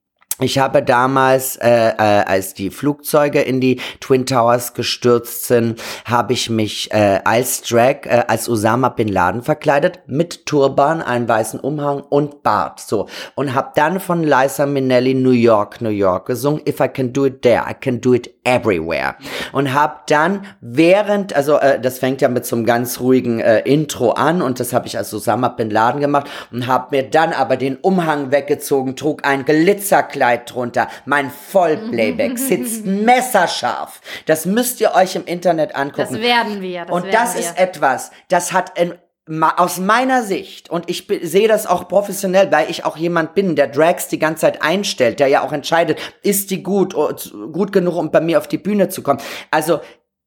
Ich habe damals, äh, äh, als die Flugzeuge in die Twin Towers gestürzt sind, habe ich mich äh, als Drag, äh, als Osama Bin Laden verkleidet, mit Turban, einem weißen Umhang und Bart. So. Und habe dann von Liza Minnelli New York, New York gesungen. If I can do it there, I can do it everywhere. Und habe dann während, also äh, das fängt ja mit so einem ganz ruhigen äh, Intro an und das habe ich als Osama Bin Laden gemacht und habe mir dann aber den Umhang weggezogen, trug ein Glitzerkleid drunter. Mein Vollplayback sitzt messerscharf. Das müsst ihr euch im Internet angucken.
Das werden wir. Das
und
werden
das
wir.
ist etwas, das hat in, aus meiner Sicht, und ich sehe das auch professionell, weil ich auch jemand bin, der Drags die ganze Zeit einstellt, der ja auch entscheidet, ist die gut, o- zu- gut genug, um bei mir auf die Bühne zu kommen. Also,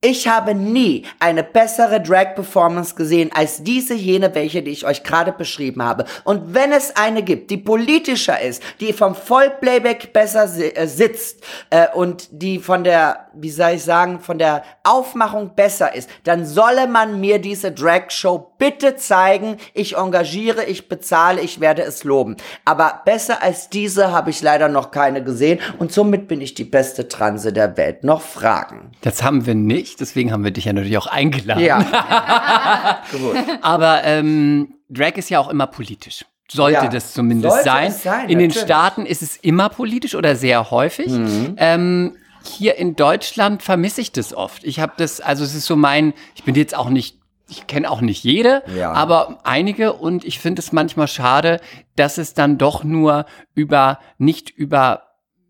ich habe nie eine bessere Drag-Performance gesehen als diese jene, welche, die ich euch gerade beschrieben habe. Und wenn es eine gibt, die politischer ist, die vom Vollplayback besser äh, sitzt äh, und die von der, wie soll ich sagen, von der Aufmachung besser ist, dann solle man mir diese Drag-Show bitte zeigen. Ich engagiere, ich bezahle, ich werde es loben. Aber besser als diese habe ich leider noch keine gesehen und somit bin ich die beste Transe der Welt. Noch Fragen?
Das haben wir nicht, deswegen haben wir dich ja natürlich auch eingeladen.
Ja. Gut.
Aber ähm, Drag ist ja auch immer politisch. Sollte
Ja,
das zumindest
sollte
sein.
sein,
In den
natürlich.
Staaten ist es immer politisch oder sehr häufig.
Mhm.
Ähm, hier in Deutschland vermisse ich das oft. Ich habe das, also es ist so mein, ich bin jetzt auch nicht, ich kenne auch nicht jede,
Ja.
aber einige und ich finde es manchmal schade, dass es dann doch nur über, nicht über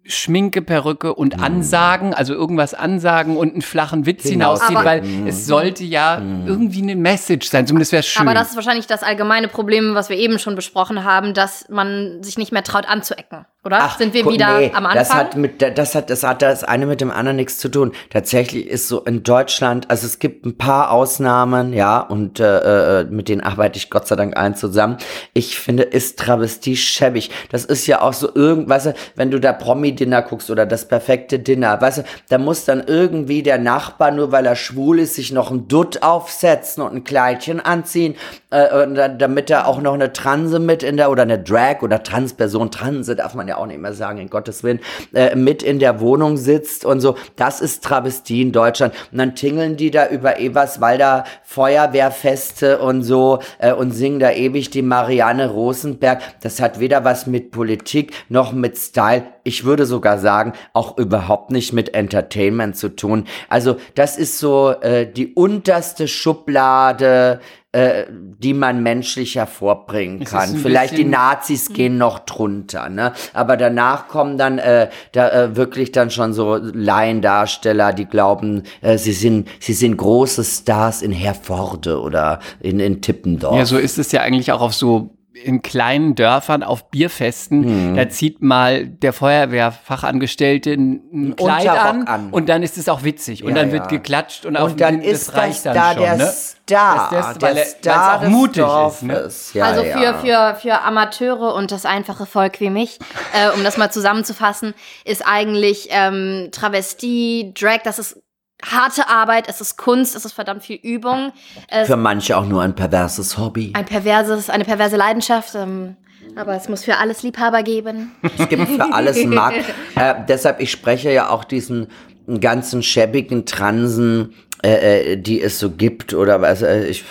Schminke, Perücke und Ansagen, also irgendwas ansagen und einen flachen Witz
Hinaus-
hinauszieht,
Aber-
weil es sollte ja irgendwie eine Message sein, zumindest wäre schön.
Aber das ist wahrscheinlich das allgemeine Problem, was wir eben schon besprochen haben, dass man sich nicht mehr traut anzuecken, oder? Sind wir wieder
nee,
am Anfang?
Das hat, mit, das, hat, das hat das eine mit dem anderen nichts zu tun. Tatsächlich ist so in Deutschland, also es gibt ein paar Ausnahmen, ja, und äh, äh, mit denen arbeite ich Gott sei Dank allen zusammen. Ich finde, ist Travestie schäbig. Das ist ja auch so irgendwas, wenn du da Promi-Dinner guckst oder das perfekte Dinner, weißt du, da muss dann irgendwie der Nachbar, nur weil er schwul ist, sich noch ein Dutt aufsetzen und ein Kleidchen anziehen, äh, damit er auch noch eine Transe mit in der, oder eine Drag oder Transperson, Transe darf man ja auch nicht mehr sagen, in Gottes Willen, äh, mit in der Wohnung sitzt und so. Das ist Travestie in Deutschland. Und dann tingeln die da über Eberswalder Feuerwehrfeste und so äh, und singen da ewig die Marianne Rosenberg. Das hat weder was mit Politik noch mit Style. Ich würde sogar sagen, auch überhaupt nicht mit Entertainment zu tun. Also das ist so äh, die unterste Schublade, äh, die man menschlich hervorbringen kann. Vielleicht die Nazis gehen noch drunter, ne? Aber danach kommen dann äh, da äh, wirklich dann schon so Laiendarsteller, die glauben, äh, sie sind sie sind große Stars in Herforde oder in in Tippendorf.
Ja, so ist es ja eigentlich auch auf so in kleinen Dörfern auf Bierfesten,
Mhm.
da zieht mal der Feuerwehrfachangestellte ein, ein Kleid an,
an.
und dann ist es auch witzig und
Ja,
dann
ja.
wird geklatscht und, auf
und dann
das
ist das
reicht dann
da
schon,
der
ne?
Star,
Das ist das,
der
weil er-
Star
auch
des
mutig ist, ne?
Ja,
also
ja.
für, für, für Amateure und das einfache Volk wie mich, äh, um das mal zusammenzufassen, ist eigentlich ähm, Travestie, Drag, das ist harte Arbeit, es ist Kunst, es ist verdammt viel Übung. Es
für manche auch nur ein perverses Hobby.
ein perverses, eine perverse Leidenschaft, ähm, aber es muss für alles Liebhaber geben.
Es gibt für alles einen Markt. Äh, deshalb, ich spreche ja auch diesen ganzen schäbigen Transen, äh, äh, die es so gibt, oder was, äh, ich,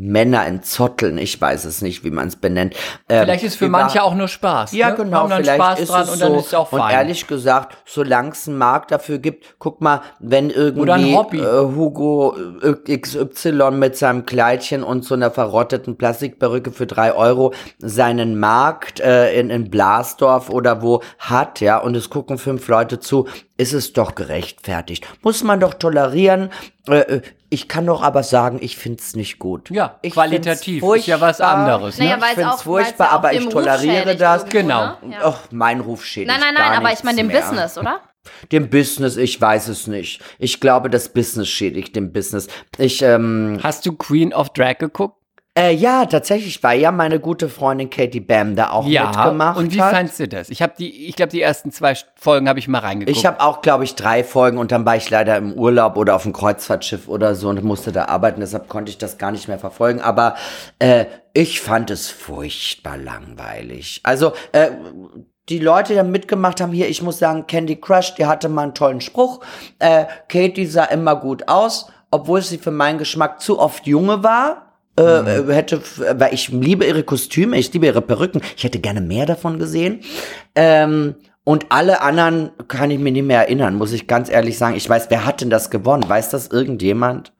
Männer in Zotteln, ich weiß es nicht, wie man es benennt. Ähm,
Vielleicht ist für
über-
manche auch nur Spaß.
ja,
ne?
genau,
Haben dann
vielleicht
Spaß
ist
dran
es
und
so.
dann ist es auch fein.
Und ehrlich gesagt, solange es einen Markt dafür gibt, guck mal, wenn irgendwie. Äh, Hugo äh, XY mit seinem Kleidchen und so einer verrotteten Plastikperücke für drei Euro seinen Markt äh, in, in Blasdorf oder wo hat, ja, und es gucken fünf Leute zu, ist es doch gerechtfertigt. Muss man doch tolerieren. Äh, äh, ich kann doch aber sagen, ich find's nicht gut.
Ja,
ich
qualitativ ist ja was anderes. Ne?
Naja,
Ich
weil es
furchtbar, aber ich toleriere das.
irgendwo,
Genau.
Ne? Ja.
Ach, mein Ruf schädigt
Nein, nein,
gar
nein, aber ich meine dem
mehr.
Business, oder?
Dem Business, ich weiß es nicht. Ich glaube, das Business schädigt dem Business. Ich, ähm,
Hast du Queen of Drag geguckt?
Äh, ja, tatsächlich, weil ja meine gute Freundin Katie Bam da auch mitgemacht
Und wie
hat.
fandst du das? Ich habe die, ich glaube, die ersten zwei Folgen habe ich mal reingeguckt.
Ich habe auch, glaube ich, drei Folgen und dann war ich leider im Urlaub oder auf dem Kreuzfahrtschiff oder so und musste da arbeiten, deshalb konnte ich das gar nicht mehr verfolgen. Aber äh, ich fand es furchtbar langweilig. Also, äh, die Leute, die da mitgemacht haben, hier, ich muss sagen, Candy Crush, die hatte mal einen tollen Spruch. Äh, Katie sah immer gut aus, obwohl sie für meinen Geschmack zu oft junge war. Äh, äh, hätte, weil ich liebe ihre Kostüme, ich liebe ihre Perücken. Ich hätte gerne mehr davon gesehen. Ähm, und alle anderen kann ich mir nicht mehr erinnern, muss ich ganz ehrlich sagen. Ich weiß, wer hat denn das gewonnen? Weiß das irgendjemand?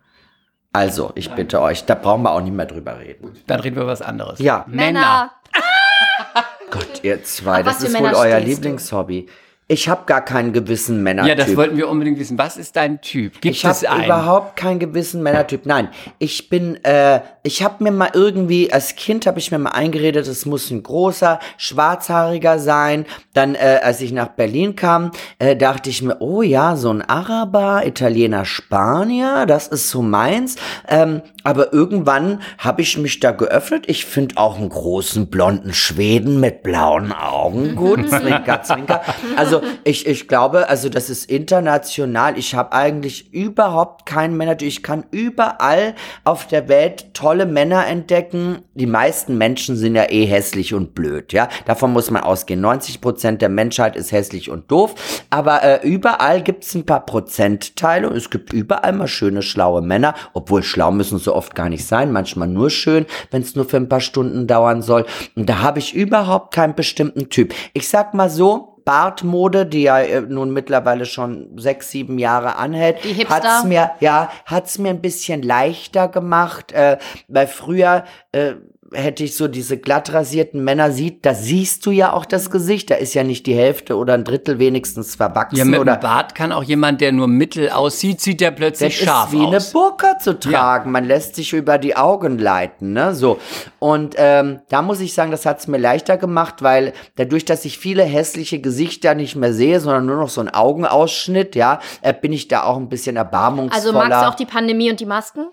Also, ich bitte euch, da brauchen wir auch nicht mehr drüber reden.
Dann reden wir über was anderes.
Ja,
Männer.
Gott, ihr zwei, das ist wohl
Männer
euer
stehst du?
Ich habe gar keinen gewissen Männertyp.
Ja, das wollten wir unbedingt wissen. Was ist dein Typ? Gibt
Ich habe überhaupt keinen gewissen Männertyp. Nein, ich bin, äh, ich habe mir mal irgendwie, als Kind habe ich mir mal eingeredet, es muss ein großer, schwarzhaariger sein. Dann, äh, als ich nach Berlin kam, äh, dachte ich mir, oh ja, so ein Araber, Italiener, Spanier, das ist so meins. Ähm, aber irgendwann habe ich mich da geöffnet. Ich finde auch einen großen, blonden Schweden mit blauen Augen gut. Zwinker, zwinker. Also ich, ich glaube, also das ist international. Ich habe eigentlich überhaupt keinen Männertyp. Ich kann überall auf der Welt tolle Männer entdecken. Die meisten Menschen sind ja eh hässlich und blöd, ja. Davon muss man ausgehen. 90 Prozent der Menschheit ist hässlich und doof. Aber äh, überall gibt es ein paar Prozentteile. Und es gibt überall mal schöne, schlaue Männer. Obwohl schlau müssen so oft gar nicht sein. Manchmal nur schön, wenn es nur für ein paar Stunden dauern soll. Und da habe ich überhaupt keinen bestimmten Typ. Ich sag mal so, Bartmode, die ja äh, nun mittlerweile schon sechs, sieben Jahre anhält,
Die Hipster.
hat's mir, ja, hat's mir ein bisschen leichter gemacht, äh, weil früher äh, hätte ich so diese glatt rasierten Männer sieht, da siehst du ja auch das Gesicht. Da ist ja nicht die Hälfte oder ein Drittel wenigstens verwachsen.
Ja, mit
oder
dem Bart kann auch jemand, der nur mittel aussieht, sieht der
das
plötzlich
ist
scharf
wie eine
aus.
Burka zu tragen. Man lässt sich über die Augen leiten, ne? So. Und ähm, da muss ich sagen, das hat es mir leichter gemacht, weil dadurch, dass ich viele hässliche Gesichter nicht mehr sehe, sondern nur noch so einen Augenausschnitt, ja, äh, bin ich da auch ein bisschen erbarmungsvoller.
Also magst du auch die Pandemie und die Masken?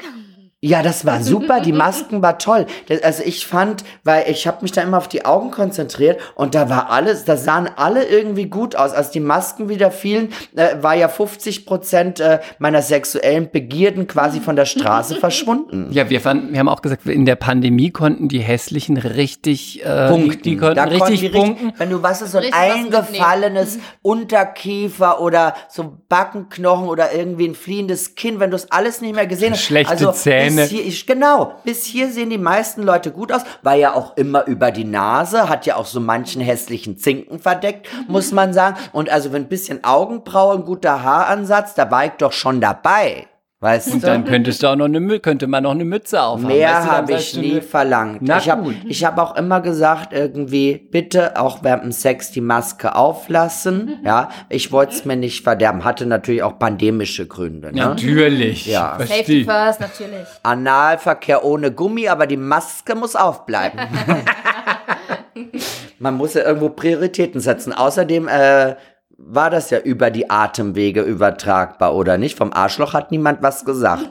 Ja, das war super. Die Masken war toll. Das, also ich fand, weil ich habe mich da immer auf die Augen konzentriert und da war alles, da sahen alle irgendwie gut aus. Als die Masken wieder fielen, äh, war ja 50 Prozent äh, meiner sexuellen Begierden quasi von der Straße verschwunden.
Ja, wir, fanden, wir haben auch gesagt, in der Pandemie konnten die hässlichen richtig äh,
Punkten.
Die, die konnten
da
richtig
konnten die
punkten.
Richtig, wenn du was ist, so ein eingefallenes Unterkiefer oder so Backenknochen oder irgendwie ein fliehendes Kinn, wenn du es alles nicht mehr gesehen hast.
Schlechte
also
Zähne.
Bis hier, ich, genau, bis hier sehen die meisten Leute gut aus, war ja auch immer über die Nase, hat ja auch so manchen hässlichen Zinken verdeckt, muss man sagen. Und also wenn ein bisschen Augenbraue, ein guter Haaransatz, da war ich doch schon dabei. Weißt
Und
du?
dann könntest du auch noch eine, könnte man noch eine Mütze aufhaben.
Mehr
weißt du,
habe ich nie verlangt.
Na
ich habe hab auch immer gesagt, irgendwie, bitte auch während dem Sex die Maske auflassen. Ja, ich wollte es mir nicht verderben. Hatte natürlich auch pandemische Gründe. Ne?
Natürlich.
Ja.
Verstehe.
Safety first, natürlich.
Analverkehr ohne Gummi, aber die Maske muss aufbleiben. Man muss ja irgendwo Prioritäten setzen. Außerdem äh, war das ja über die Atemwege übertragbar, oder nicht? Vom Arschloch hat niemand was gesagt.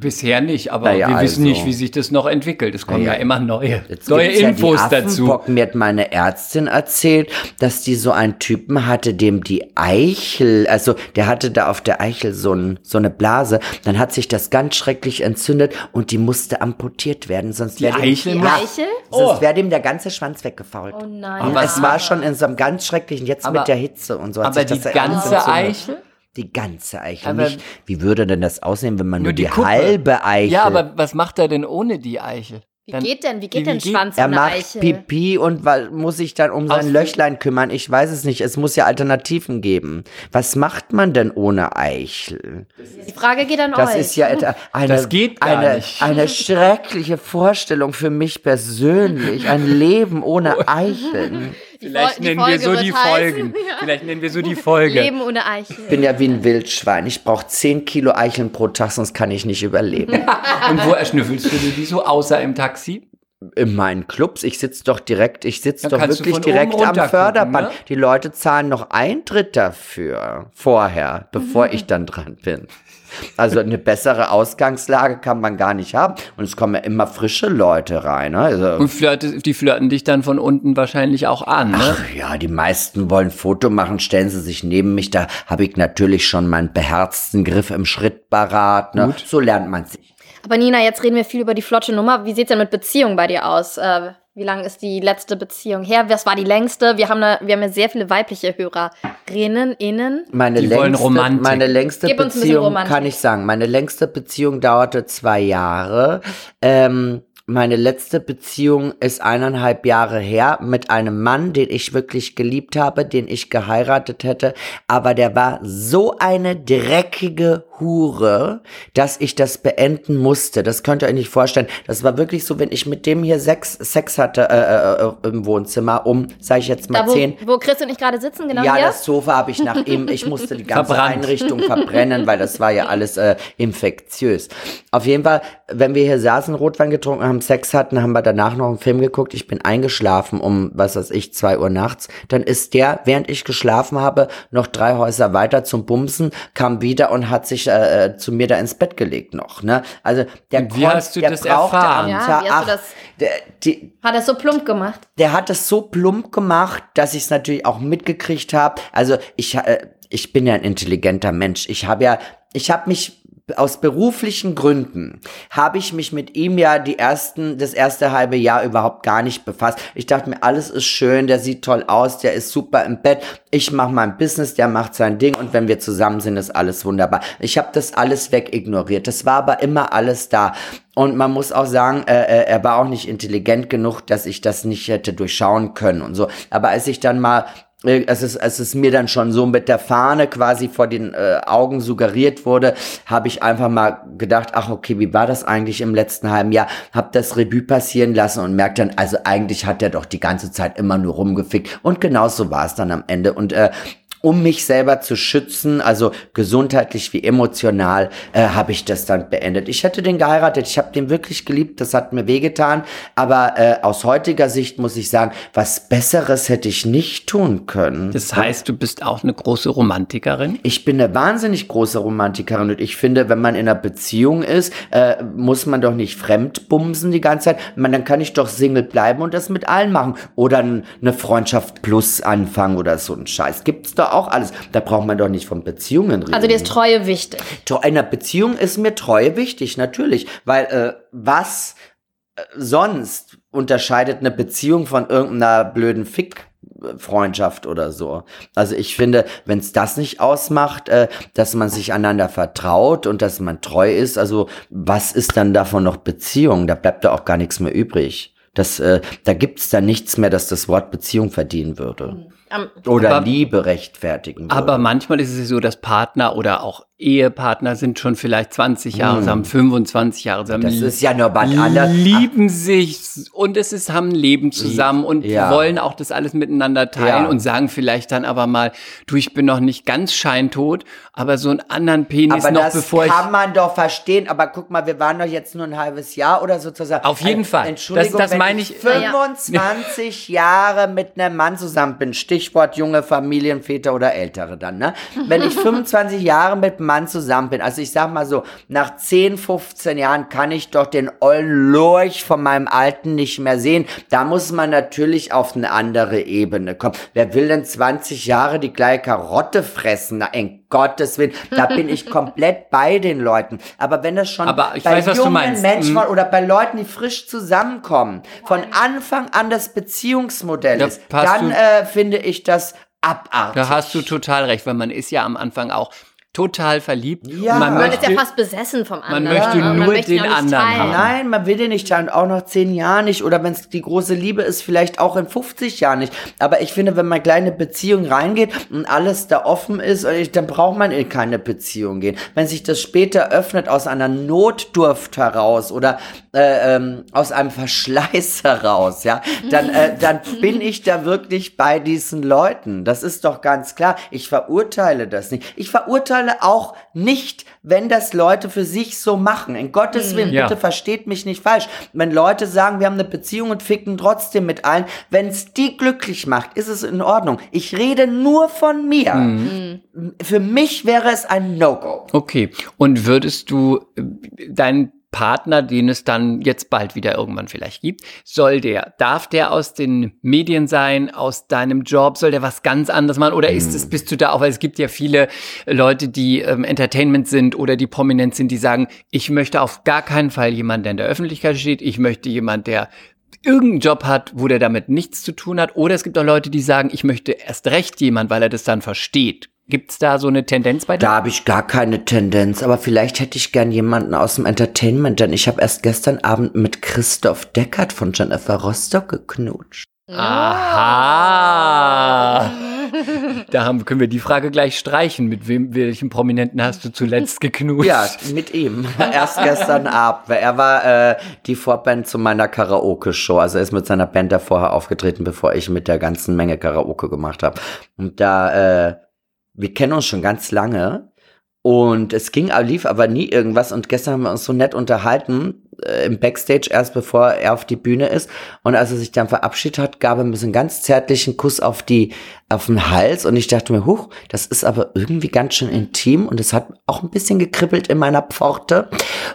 Bisher nicht, aber
Naja,
wir wissen
also.
nicht, wie sich das noch entwickelt. Es kommen ja,
Naja.
immer neue,
Jetzt
neue Infos
ja die
dazu.
Mir hat meine Ärztin erzählt, dass die so einen Typen hatte, dem die Eichel, also der hatte da auf der Eichel so, ein, so eine Blase, dann hat sich das ganz schrecklich entzündet und die musste amputiert werden, sonst
Die
wäre dem,
Eichel
Die
muss-
Eichel?
sonst
Oh.
wäre dem der ganze Schwanz weggefault.
Oh nein.
Und
Aber
es war schon in so einem ganz schrecklichen, jetzt
Aber-
mit der Hitze und so. Hat
aber
sich
die
ja
ganze. Eichel?
Die ganze Eichel.
Aber-
Nicht, wie würde denn das aussehen, wenn man nur, die,
Kuppe.
halbe Eichel...
Ja, aber was macht er denn ohne die Eichel?
Wie
Dann-
geht denn, wie geht
wie
denn
geht-
Schwanz
Er
ohne
macht
Eichel?
Pipi und muss sich dann um sein
Aus-
Löchlein kümmern. Ich weiß es nicht. Es muss ja Alternativen geben. Was macht man denn ohne Eichel?
Die Frage geht an
Das
euch.
ist ja eine,
Das geht gar
eine,
nicht.
eine schreckliche Vorstellung für mich persönlich. Ein Leben ohne Eicheln.
Vielleicht nennen wir so die Folgen.
ja.
Vielleicht nennen wir so die Folge.
Leben ohne Eichel.
Ich bin ja wie ein Wildschwein. Ich brauche 10 Kilo Eicheln pro Tag, sonst kann ich nicht überleben.
Und wo erschnüffelst du dir die so, außer im Taxi?
In meinen Clubs, ich sitze doch direkt, ich sitze doch wirklich direkt am Förderband.
gucken, ne?
Die Leute zahlen noch Eintritt dafür, vorher, bevor ich dann dran bin. Also eine bessere Ausgangslage kann man gar nicht haben. Und es kommen ja immer frische Leute rein. Ne? Also,
Und flirte, die flirten dich dann von unten wahrscheinlich auch an, ne?
Ach ja, die meisten wollen Foto machen, stellen sie sich neben mich. Da habe ich natürlich schon meinen beherzten Griff im Schritt parat. Ne? So lernt man sich.
Aber Nina, jetzt reden wir viel über die flotte Nummer. Wie sieht's denn mit Beziehungen bei dir aus? Äh, wie lang ist die letzte Beziehung her? Was war die längste? Wir haben, eine, wir haben ja sehr viele weibliche Hörerinnen, innen.
Meine
Die wollen
längste,
Romantik.
meine längste
Gib
Beziehung, kann ich sagen, meine längste Beziehung dauerte zwei Jahre. Ähm, meine letzte Beziehung ist eineinhalb Jahre her mit einem Mann, den ich wirklich geliebt habe, den ich geheiratet hätte. Aber der war so eine dreckige Hure, dass ich das beenden musste. Das könnt ihr euch nicht vorstellen. Das war wirklich so, wenn ich mit dem hier Sex, Sex hatte äh, äh, im Wohnzimmer um, sag ich jetzt mal
Da, wo,
zehn,
wo Chris und ich gerade sitzen, genau
ja,
hier.
das Sofa habe ich nach ihm, ich musste die ganze
Verbrannt.
Einrichtung verbrennen, weil das war ja alles äh, infektiös. Auf jeden Fall, wenn wir hier saßen, Rotwein getrunken haben, Sex hatten, haben wir danach noch einen Film geguckt. Ich bin eingeschlafen um, was weiß ich, zwei Uhr nachts. Dann ist der, während ich geschlafen habe, noch drei Häuser weiter zum Bumsen, kam wieder und hat sich äh, äh, zu mir da ins Bett gelegt noch. Ne? Also der,
Und wie
konnt-
hast du
der
das
brauchte
erfahren?
am
Ja,
Tag,
wie hast du das-
der, die,
Hat er so plump gemacht?
der hat es so plump gemacht, dass ich es natürlich auch mitgekriegt habe. Also ich, äh, ich bin ja ein intelligenter Mensch. Ich habe ja, ich habe mich aus beruflichen Gründen habe ich mich mit ihm ja die ersten, das erste halbe Jahr überhaupt gar nicht befasst. Ich dachte mir, alles ist schön, der sieht toll aus, der ist super im Bett. Ich mache mein Business, der macht sein Ding und wenn wir zusammen sind, ist alles wunderbar. Ich habe das alles wegignoriert. Das war aber immer alles da. Und man muss auch sagen, äh, äh, er war auch nicht intelligent genug, dass ich das nicht hätte durchschauen können und so. Aber als ich dann mal es ist, es ist mir dann schon so mit der Fahne quasi vor den äh, Augen suggeriert wurde, habe ich einfach mal gedacht, ach okay, wie war das eigentlich im letzten halben Jahr? Hab das Revue passieren lassen und merkt dann, also eigentlich hat er doch die ganze Zeit immer nur rumgefickt. Und genau so war es dann am Ende. Und äh, um mich selber zu schützen, also gesundheitlich wie emotional, äh, habe ich das dann beendet. Ich hätte den geheiratet, ich habe den wirklich geliebt, das hat mir wehgetan, aber äh, aus heutiger Sicht muss ich sagen, was Besseres hätte ich nicht tun können.
Das heißt, du bist auch eine große Romantikerin?
Ich bin eine wahnsinnig große Romantikerin und ich finde, wenn man in einer Beziehung ist, äh, muss man doch nicht fremd bumsen die ganze Zeit. Man, dann kann ich doch Single bleiben und das mit allen machen. Oder eine Freundschaft plus anfangen oder so ein Scheiß. Gibt's doch auch alles. Da braucht man doch nicht von Beziehungen reden.
Also dir ist Treue wichtig.
In einer Beziehung ist mir Treue wichtig, natürlich. Weil äh, was äh, sonst unterscheidet eine Beziehung von irgendeiner blöden Fick? Freundschaft oder so. Also ich finde, wenn es das nicht ausmacht, äh, dass man sich einander vertraut und dass man treu ist, also was ist dann davon noch Beziehung? Da bleibt da auch gar nichts mehr übrig. Das, äh, da gibt's da nichts mehr, dass das Wort Beziehung verdienen würde.
Am-
Oder
Aber-
Liebe rechtfertigen würde.
Aber manchmal ist es so, dass Partner oder auch Ehepartner sind schon vielleicht 20 Jahre
Hm.
zusammen, 25 Jahre zusammen.
das ist ja nur was anderes.
lieben sich und es ist, haben ein Leben zusammen und
Ja.
wollen auch das alles miteinander teilen
Ja.
und sagen vielleicht dann aber mal, du, ich bin noch nicht ganz scheintot, aber so einen anderen Penis
Aber
noch
das
bevor ich
kann man doch verstehen. Aber guck mal, wir waren doch jetzt nur ein halbes Jahr oder sozusagen.
Auf jeden Fall.
Entschuldigung,
Das- das
wenn
meine
ich
ich-
25 Jahre mit einem Mann zusammen bin. Stichwort junge Familienväter oder Ältere dann, ne? Wenn ich 25 Jahre mit einem Mann zusammen bin, also ich sag mal so, nach 10, 15 Jahren kann ich doch den ollen Lurch von meinem Alten nicht mehr sehen. Da muss man natürlich auf eine andere Ebene kommen. Wer will denn 20 Jahre die gleiche Karotte fressen? Na, in Gottes Willen, da bin ich komplett bei den Leuten. Aber wenn das schon
Aber ich
bei
weiß, was du
jungen. Menschen
Mhm.
oder bei Leuten, die frisch zusammenkommen, von Anfang an das Beziehungsmodell
Da
ist, dann äh, finde ich das abartig.
Da hast du total recht, weil man ist ja am Anfang auch total verliebt.
Ja.
und man
Man
möchte,
ist ja fast besessen vom anderen.
möchte
Und man
nur
möchte ihn
den anderen haben.
Nein, man will den nicht teilen, auch nach zehn Jahren nicht oder wenn es die große Liebe ist, vielleicht auch in 50 Jahren nicht. Aber ich finde, wenn man kleine Beziehung reingeht und alles da offen ist, äh, dann braucht man in keine Beziehung gehen. Wenn sich das später öffnet aus einer Notdurft heraus oder äh, ähm, aus einem Verschleiß heraus, ja, dann, äh, dann bin ich da wirklich bei diesen Leuten. Das ist doch ganz klar. Ich verurteile das nicht. Ich verurteile auch nicht, wenn das Leute für sich so machen. In Gottes Willen,
Ja.
bitte versteht mich nicht falsch. Wenn Leute sagen, wir haben eine Beziehung und ficken trotzdem mit allen, wenn es die glücklich macht, ist es in Ordnung. Ich rede nur von mir. Für mich wäre es ein No-Go.
Okay. Und würdest du äh, deinen Partner, den es dann jetzt bald wieder irgendwann vielleicht gibt, soll der, darf der aus den Medien sein, aus deinem Job, soll der was ganz anderes machen? Oder ist es, bist du da auch, weil es gibt ja viele Leute, die ähm, Entertainment sind oder die prominent sind, die sagen, ich möchte auf gar keinen Fall jemanden, der in der Öffentlichkeit steht, ich möchte jemanden, der irgendeinen Job hat, wo der damit nichts zu tun hat. Oder es gibt auch Leute, die sagen, ich möchte erst recht jemand, weil er das dann versteht. Gibt's da so eine Tendenz bei dir?
Da habe ich gar keine Tendenz, aber vielleicht hätte ich gern jemanden aus dem Entertainment, denn ich habe erst gestern Abend mit Christoph Deckert von Jennifer Rostock geknutscht.
Aha! Da haben, können wir die Frage gleich streichen. Mit wem, welchen Prominenten hast du zuletzt geknutscht?
Ja, mit ihm. Erst gestern Abend, weil er war äh, die Vorband zu meiner Karaoke-Show. Also er ist mit seiner Band da vorher aufgetreten, bevor ich mit der ganzen Menge Karaoke gemacht habe. Und da, äh, wir kennen uns schon ganz lange. Und es ging, lief aber nie irgendwas. Und gestern haben wir uns so nett unterhalten äh, im Backstage, erst bevor er auf die Bühne ist. Und als er sich dann verabschiedet hat, gab er mir so einen ganz zärtlichen Kuss auf die, auf den Hals. Und ich dachte mir, huch, das ist aber irgendwie ganz schön intim. Und es hat auch ein bisschen gekribbelt in meiner Pforte.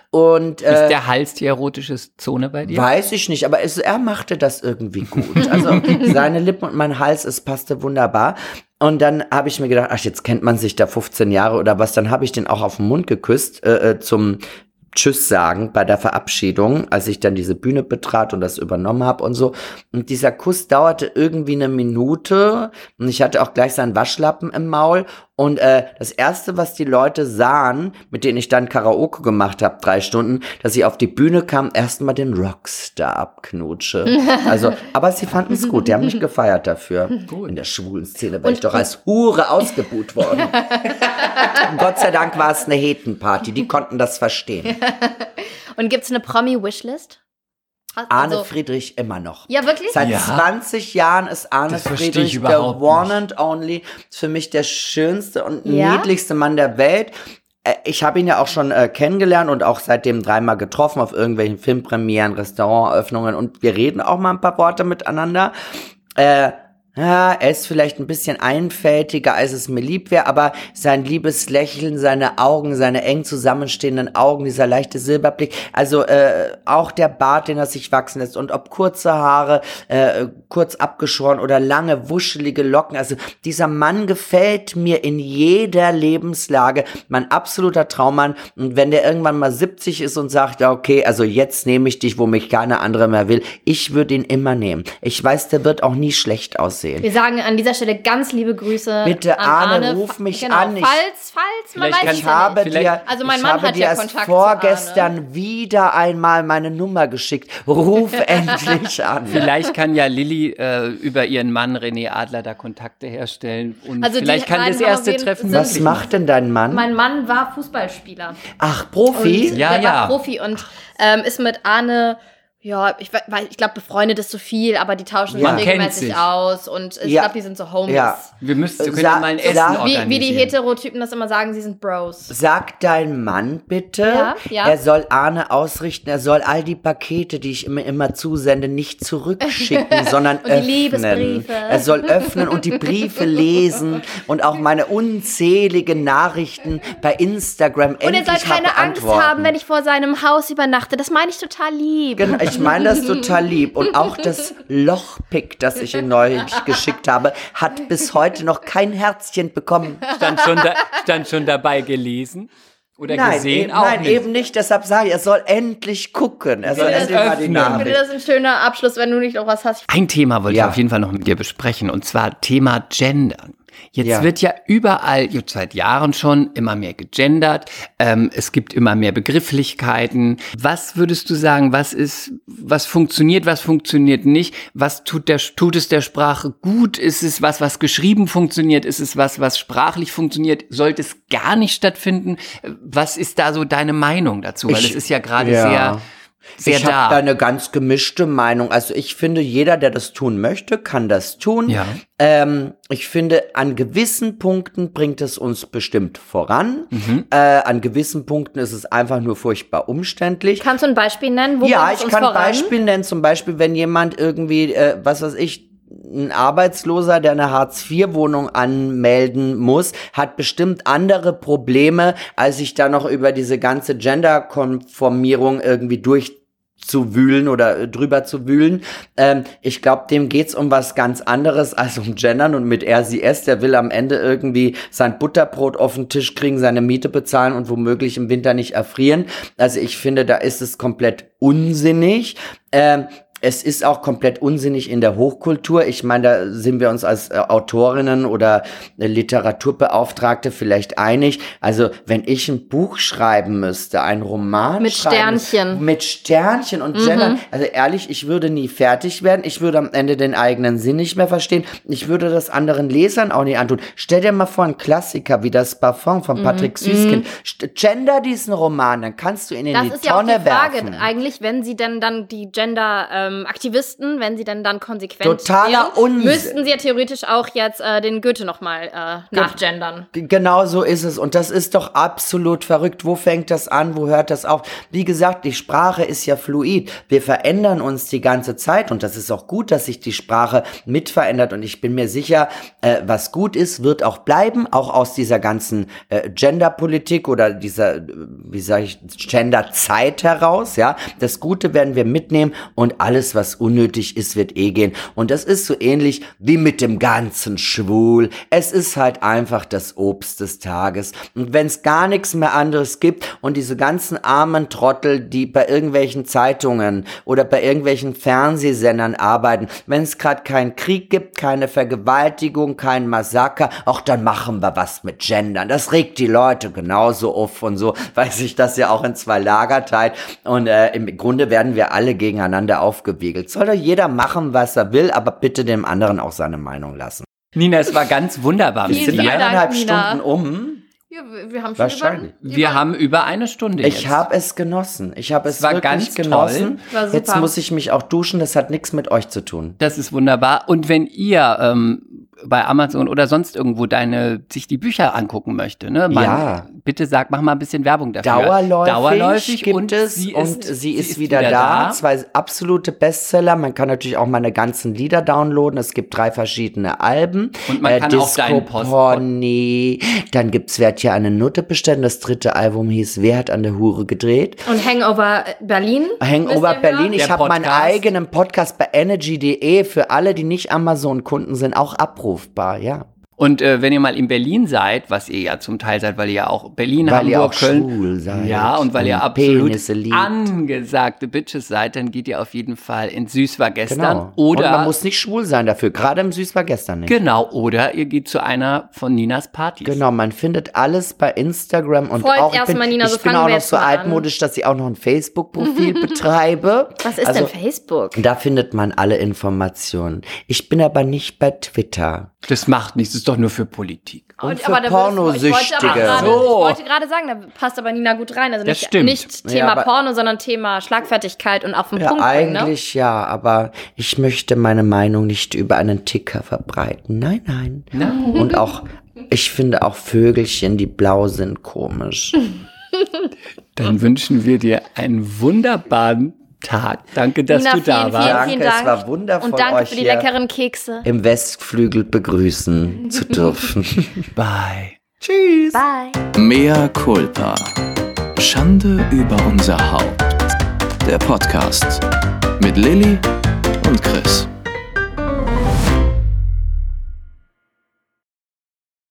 Und
Ist
äh,
der Hals die erotische Zone bei dir?
Weiß ich nicht, aber es, er machte das irgendwie gut. Also seine Lippen und mein Hals, es passte wunderbar. Und dann habe ich mir gedacht, ach, jetzt kennt man sich da 15 Jahre oder was. Dann habe ich den auch auf den Mund geküsst äh, äh, zum Tschüss sagen bei der Verabschiedung, als ich dann diese Bühne betrat und das übernommen habe und so. Und dieser Kuss dauerte irgendwie eine Minute und ich hatte auch gleich seinen Waschlappen im Maul Und äh, das Erste, was die Leute sahen, mit denen ich dann Karaoke gemacht habe, drei Stunden, dass ich auf die Bühne kam, erstmal den Rockstar abknutsche. Also, aber sie fanden es gut, die haben mich gefeiert dafür. In der schwulen Szene war ich doch als Hure ausgebuht worden. Gott sei Dank war es eine Hetenparty, die konnten das verstehen.
Und gibt's eine Promi-Wishlist?
Arne
Also-
Friedrich immer noch.
Ja, wirklich?
Seit
Ja.
20 Jahren ist Arne
Das
Friedrich der One and Only. Für mich der schönste und
Ja?
niedlichste Mann der Welt. Äh, Ich habe ihn ja auch schon äh, kennengelernt und auch seitdem dreimal getroffen auf irgendwelchen Filmpremieren, Restauranteröffnungen und wir reden auch mal ein paar Worte miteinander. Äh, ja, er ist vielleicht ein bisschen einfältiger, als es mir lieb wäre, aber sein liebes Lächeln, seine Augen, seine eng zusammenstehenden Augen, dieser leichte Silberblick, also äh, auch der Bart, den er sich wachsen lässt und ob kurze Haare, äh, kurz abgeschoren oder lange, wuschelige Locken, also dieser Mann gefällt mir in jeder Lebenslage, mein absoluter Traummann und wenn der irgendwann mal 70 ist und sagt, ja okay, also jetzt nehme ich dich, wo mich keiner andere mehr will, ich würde ihn immer nehmen. Ich weiß, der wird auch nie schlecht aussehen.
Wir sagen an dieser Stelle ganz liebe Grüße.
Bitte,
an
Arne,
Arne.
ruf mich
genau,
an. Ich-
Falls, falls, man weiß
Ich
ja
habe
nicht.
dir,
Also mein
ich
Mann
habe
hat
dir
ja
erst
Kontakt
vorgestern wieder einmal meine Nummer geschickt. Ruf endlich an.
Vielleicht kann ja Lilly äh, über ihren Mann René Adler da Kontakte herstellen und
Also
vielleicht kann das erste Treffen
Was macht denn dein Mann?
Mein Mann war Fußballspieler.
Ach, Profi?
Und
Ja,
der
ja.
war Profi und ähm, ist mit Arne, ja, ich, weil- ich glaube, befreundet ist zu viel, aber die tauschen
Ja.
sich regelmäßig
sich.
aus und ich
Ja.
glaube, die sind so Homies.
Ja.
Wir müssen, wir können
Sa-
mal ein Essen
sa-
Wie, wie die Heterotypen das immer sagen, sie sind Bros.
Sag dein Mann bitte,
Ja, ja.
er soll Arne ausrichten, er soll all die Pakete, die ich immer, immer zusende, nicht zurückschicken, sondern
Und die
öffnen.
Liebesbriefe.
Er soll öffnen und die Briefe lesen und auch meine unzähligen Nachrichten bei Instagram
Und er
endlich
soll
mal
keine Angst haben, wenn ich vor seinem Haus übernachte. Das meine ich total lieb.
Genau, ich meine das total lieb. Und auch das Lochpick, das ich ihm neulich geschickt habe, hat bis heute noch kein Herzchen bekommen.
stand, schon da, stand schon dabei gelesen oder
Nein,
gesehen
eben,
auch
nein
nicht.
eben nicht. Deshalb sage ich, er soll endlich gucken. Er soll endlich mal die
öffnen.
Ich finde
Nachricht.
das ein schöner Abschluss, wenn du nicht noch was hast.
Ein Thema wollte
Ja.
ich auf jeden Fall noch mit dir besprechen und zwar Thema Gendern. Jetzt
Ja.
wird ja überall, jetzt seit Jahren schon, immer mehr gegendert. Ähm, es gibt immer mehr Begrifflichkeiten. Was würdest du sagen, was ist, was funktioniert, was funktioniert nicht? Was tut der, tut es der Sprache gut? Ist es was, was geschrieben funktioniert? Ist es was, was sprachlich funktioniert? Sollte es gar nicht stattfinden? Was ist da so deine Meinung dazu? Weil
Ich-
es ist ja gerade
ja.
sehr, sehr
ich habe da eine ganz gemischte Meinung. Also ich finde, jeder, der das tun möchte, kann das tun.
Ja.
Ähm, ich finde, an gewissen Punkten bringt es uns bestimmt voran.
Mhm.
Äh, an gewissen Punkten ist es einfach nur furchtbar umständlich.
Kannst du ein Beispiel nennen? Wo
ja, ich
uns
kann ein? Beispiel nennen. Zum Beispiel, wenn jemand irgendwie, äh, was weiß ich, ein Arbeitsloser, der eine Hartz-IV-Wohnung anmelden muss, hat bestimmt andere Probleme, als sich da noch über diese ganze Gender-Konformierung irgendwie durchzuwühlen oder äh, drüber zu wühlen. Ähm, ich glaube, dem geht's um was ganz anderes als um Gendern und mit es. Der will am Ende irgendwie sein Butterbrot auf den Tisch kriegen, seine Miete bezahlen und womöglich im Winter nicht erfrieren. Also ich finde, da ist es komplett unsinnig. Ähm, es ist auch komplett unsinnig in der Hochkultur. Ich meine, da sind wir uns als äh, Autorinnen oder äh, Literaturbeauftragte vielleicht einig. Also, wenn ich ein Buch schreiben müsste, ein Roman
Mit
schreiben,
Sternchen.
mit Sternchen und Gendern, also ehrlich, ich würde nie fertig werden. Ich würde am Ende den eigenen Sinn nicht mehr verstehen. Ich würde das anderen Lesern auch nicht antun. Stell dir mal vor, ein Klassiker wie das Parfum von Patrick Süßkind. St- Gender diesen Roman, dann kannst du ihn in
Das
die
ist ja auch
Tonne
die Frage,
werfen.
eigentlich, wenn sie denn dann die Gender-Aktivisten, wenn sie denn dann konsequent
Totaler
wären, müssten sie ja theoretisch auch jetzt äh, den Goethe nochmal äh, nachgendern.
Genau so ist es. Und das ist doch absolut verrückt. Wo fängt das an? Wo hört das auf? Wie gesagt, die Sprache ist ja fluid. Wir verändern uns die ganze Zeit. Und das ist auch gut, dass sich die Sprache mit verändert. Und ich bin mir sicher, äh, was gut ist, wird auch bleiben. Auch aus dieser ganzen äh, Genderpolitik oder dieser, wie sage ich, Genderzeit heraus. Ja, das Gute werden wir mitnehmen und alles alles, was unnötig ist, wird eh gehen. Und das ist so ähnlich wie mit dem ganzen Schwul. Es ist halt einfach das Obst des Tages. Und wenn es gar nichts mehr anderes gibt und diese ganzen armen Trottel, die bei irgendwelchen Zeitungen oder bei irgendwelchen Fernsehsendern arbeiten, wenn es gerade keinen Krieg gibt, keine Vergewaltigung, kein Massaker, auch dann machen wir was mit Gendern. Das regt die Leute genauso auf und so, weil sich das ja auch in zwei Lager teilt. Und äh, im Grunde werden wir alle gegeneinander aufgewiegelt. Soll doch jeder machen, was er will, aber bitte dem anderen auch seine Meinung lassen.
Nina, es war ganz wunderbar
Vielen
Sind
Dank,
eineinhalb
Nina.
Stunden um?
Ja, wir wir haben
Wahrscheinlich.
über,
Wir haben über eine Stunde
Ich habe es genossen. Ich habe es
war
wirklich
ganz
genossen.
War.
Jetzt muss ich mich auch duschen. Das hat nichts mit euch zu tun.
Das ist wunderbar. Und wenn ihr ähm, bei Amazon oder sonst irgendwo deine sich die Bücher angucken möchte, ne? Man,
Ja.
Bitte sag, mach mal ein bisschen Werbung dafür.
Dauerläufig,
Dauerläufig
gibt
und
es
sie
und
ist,
sie ist, wieder, da. Zwei absolute Bestseller. Man kann natürlich auch meine ganzen Lieder downloaden. Es gibt drei verschiedene Alben.
Und man kann auch deinen Post-
Pony. Dann gibt's Wer hat hier eine Nutte bestellen. Das dritte Album hieß Wer hat an der Hure gedreht.
Und Hangover Berlin.
Hangover? Berlin. Ich habe meinen eigenen Podcast bei energy.de für alle, die nicht Amazon-Kunden sind, auch abrufbar. Ja.
Und äh, wenn ihr mal in Berlin seid, was ihr ja zum Teil seid, weil ihr ja auch Berlin,
Weil
Hamburg,
ihr auch
Köln,
schwul seid
ja, und weil ihr
und
absolut
Penisse liebt.
angesagte Bitches seid, dann geht ihr auf jeden Fall in Süß war gestern
Genau.
oder
und man muss nicht schwul sein dafür. Gerade im Süß war gestern nicht.
genau oder ihr geht zu einer von Ninas Partys.
Genau, man findet alles bei Instagram und
Folgt
auch ich bin,
Nina,
ich
so
bin
fangen
auch noch so altmodisch, dass ich auch noch ein Facebook-Profil betreibe.
Was ist
also,
denn Facebook?
Da findet man alle Informationen. Ich bin aber nicht bei Twitter.
Das macht nichts, das ist doch nur für Politik.
Und für
da würdest-
Pornosüchtige.
Ich wollte, aber gerade,
So.
ich wollte gerade sagen, da passt aber Nina gut rein. Also
Das
nicht,
stimmt.
nicht
Ja,
Thema
aber-
Porno, sondern Thema Schlagfertigkeit und auf den
Ja,
Punkt bringen, ne?
eigentlich ja, aber ich möchte meine Meinung nicht über einen Ticker verbreiten. Nein, nein. Und auch, ich finde auch Vögelchen, die blau sind, komisch.
Dann wünschen wir dir einen wunderbaren Tag. Danke, dass
Nina,
du da
vielen,
warst.
vielen,
Danke,
vielen
es
Dank.
war wundervoll,
Und danke
euch
für die leckeren Kekse.
Im Westflügel begrüßen zu dürfen.
Bye.
Tschüss.
Bye.
Mea culpa. Schande über unser Haupt. Der Podcast mit Lilly und Chris.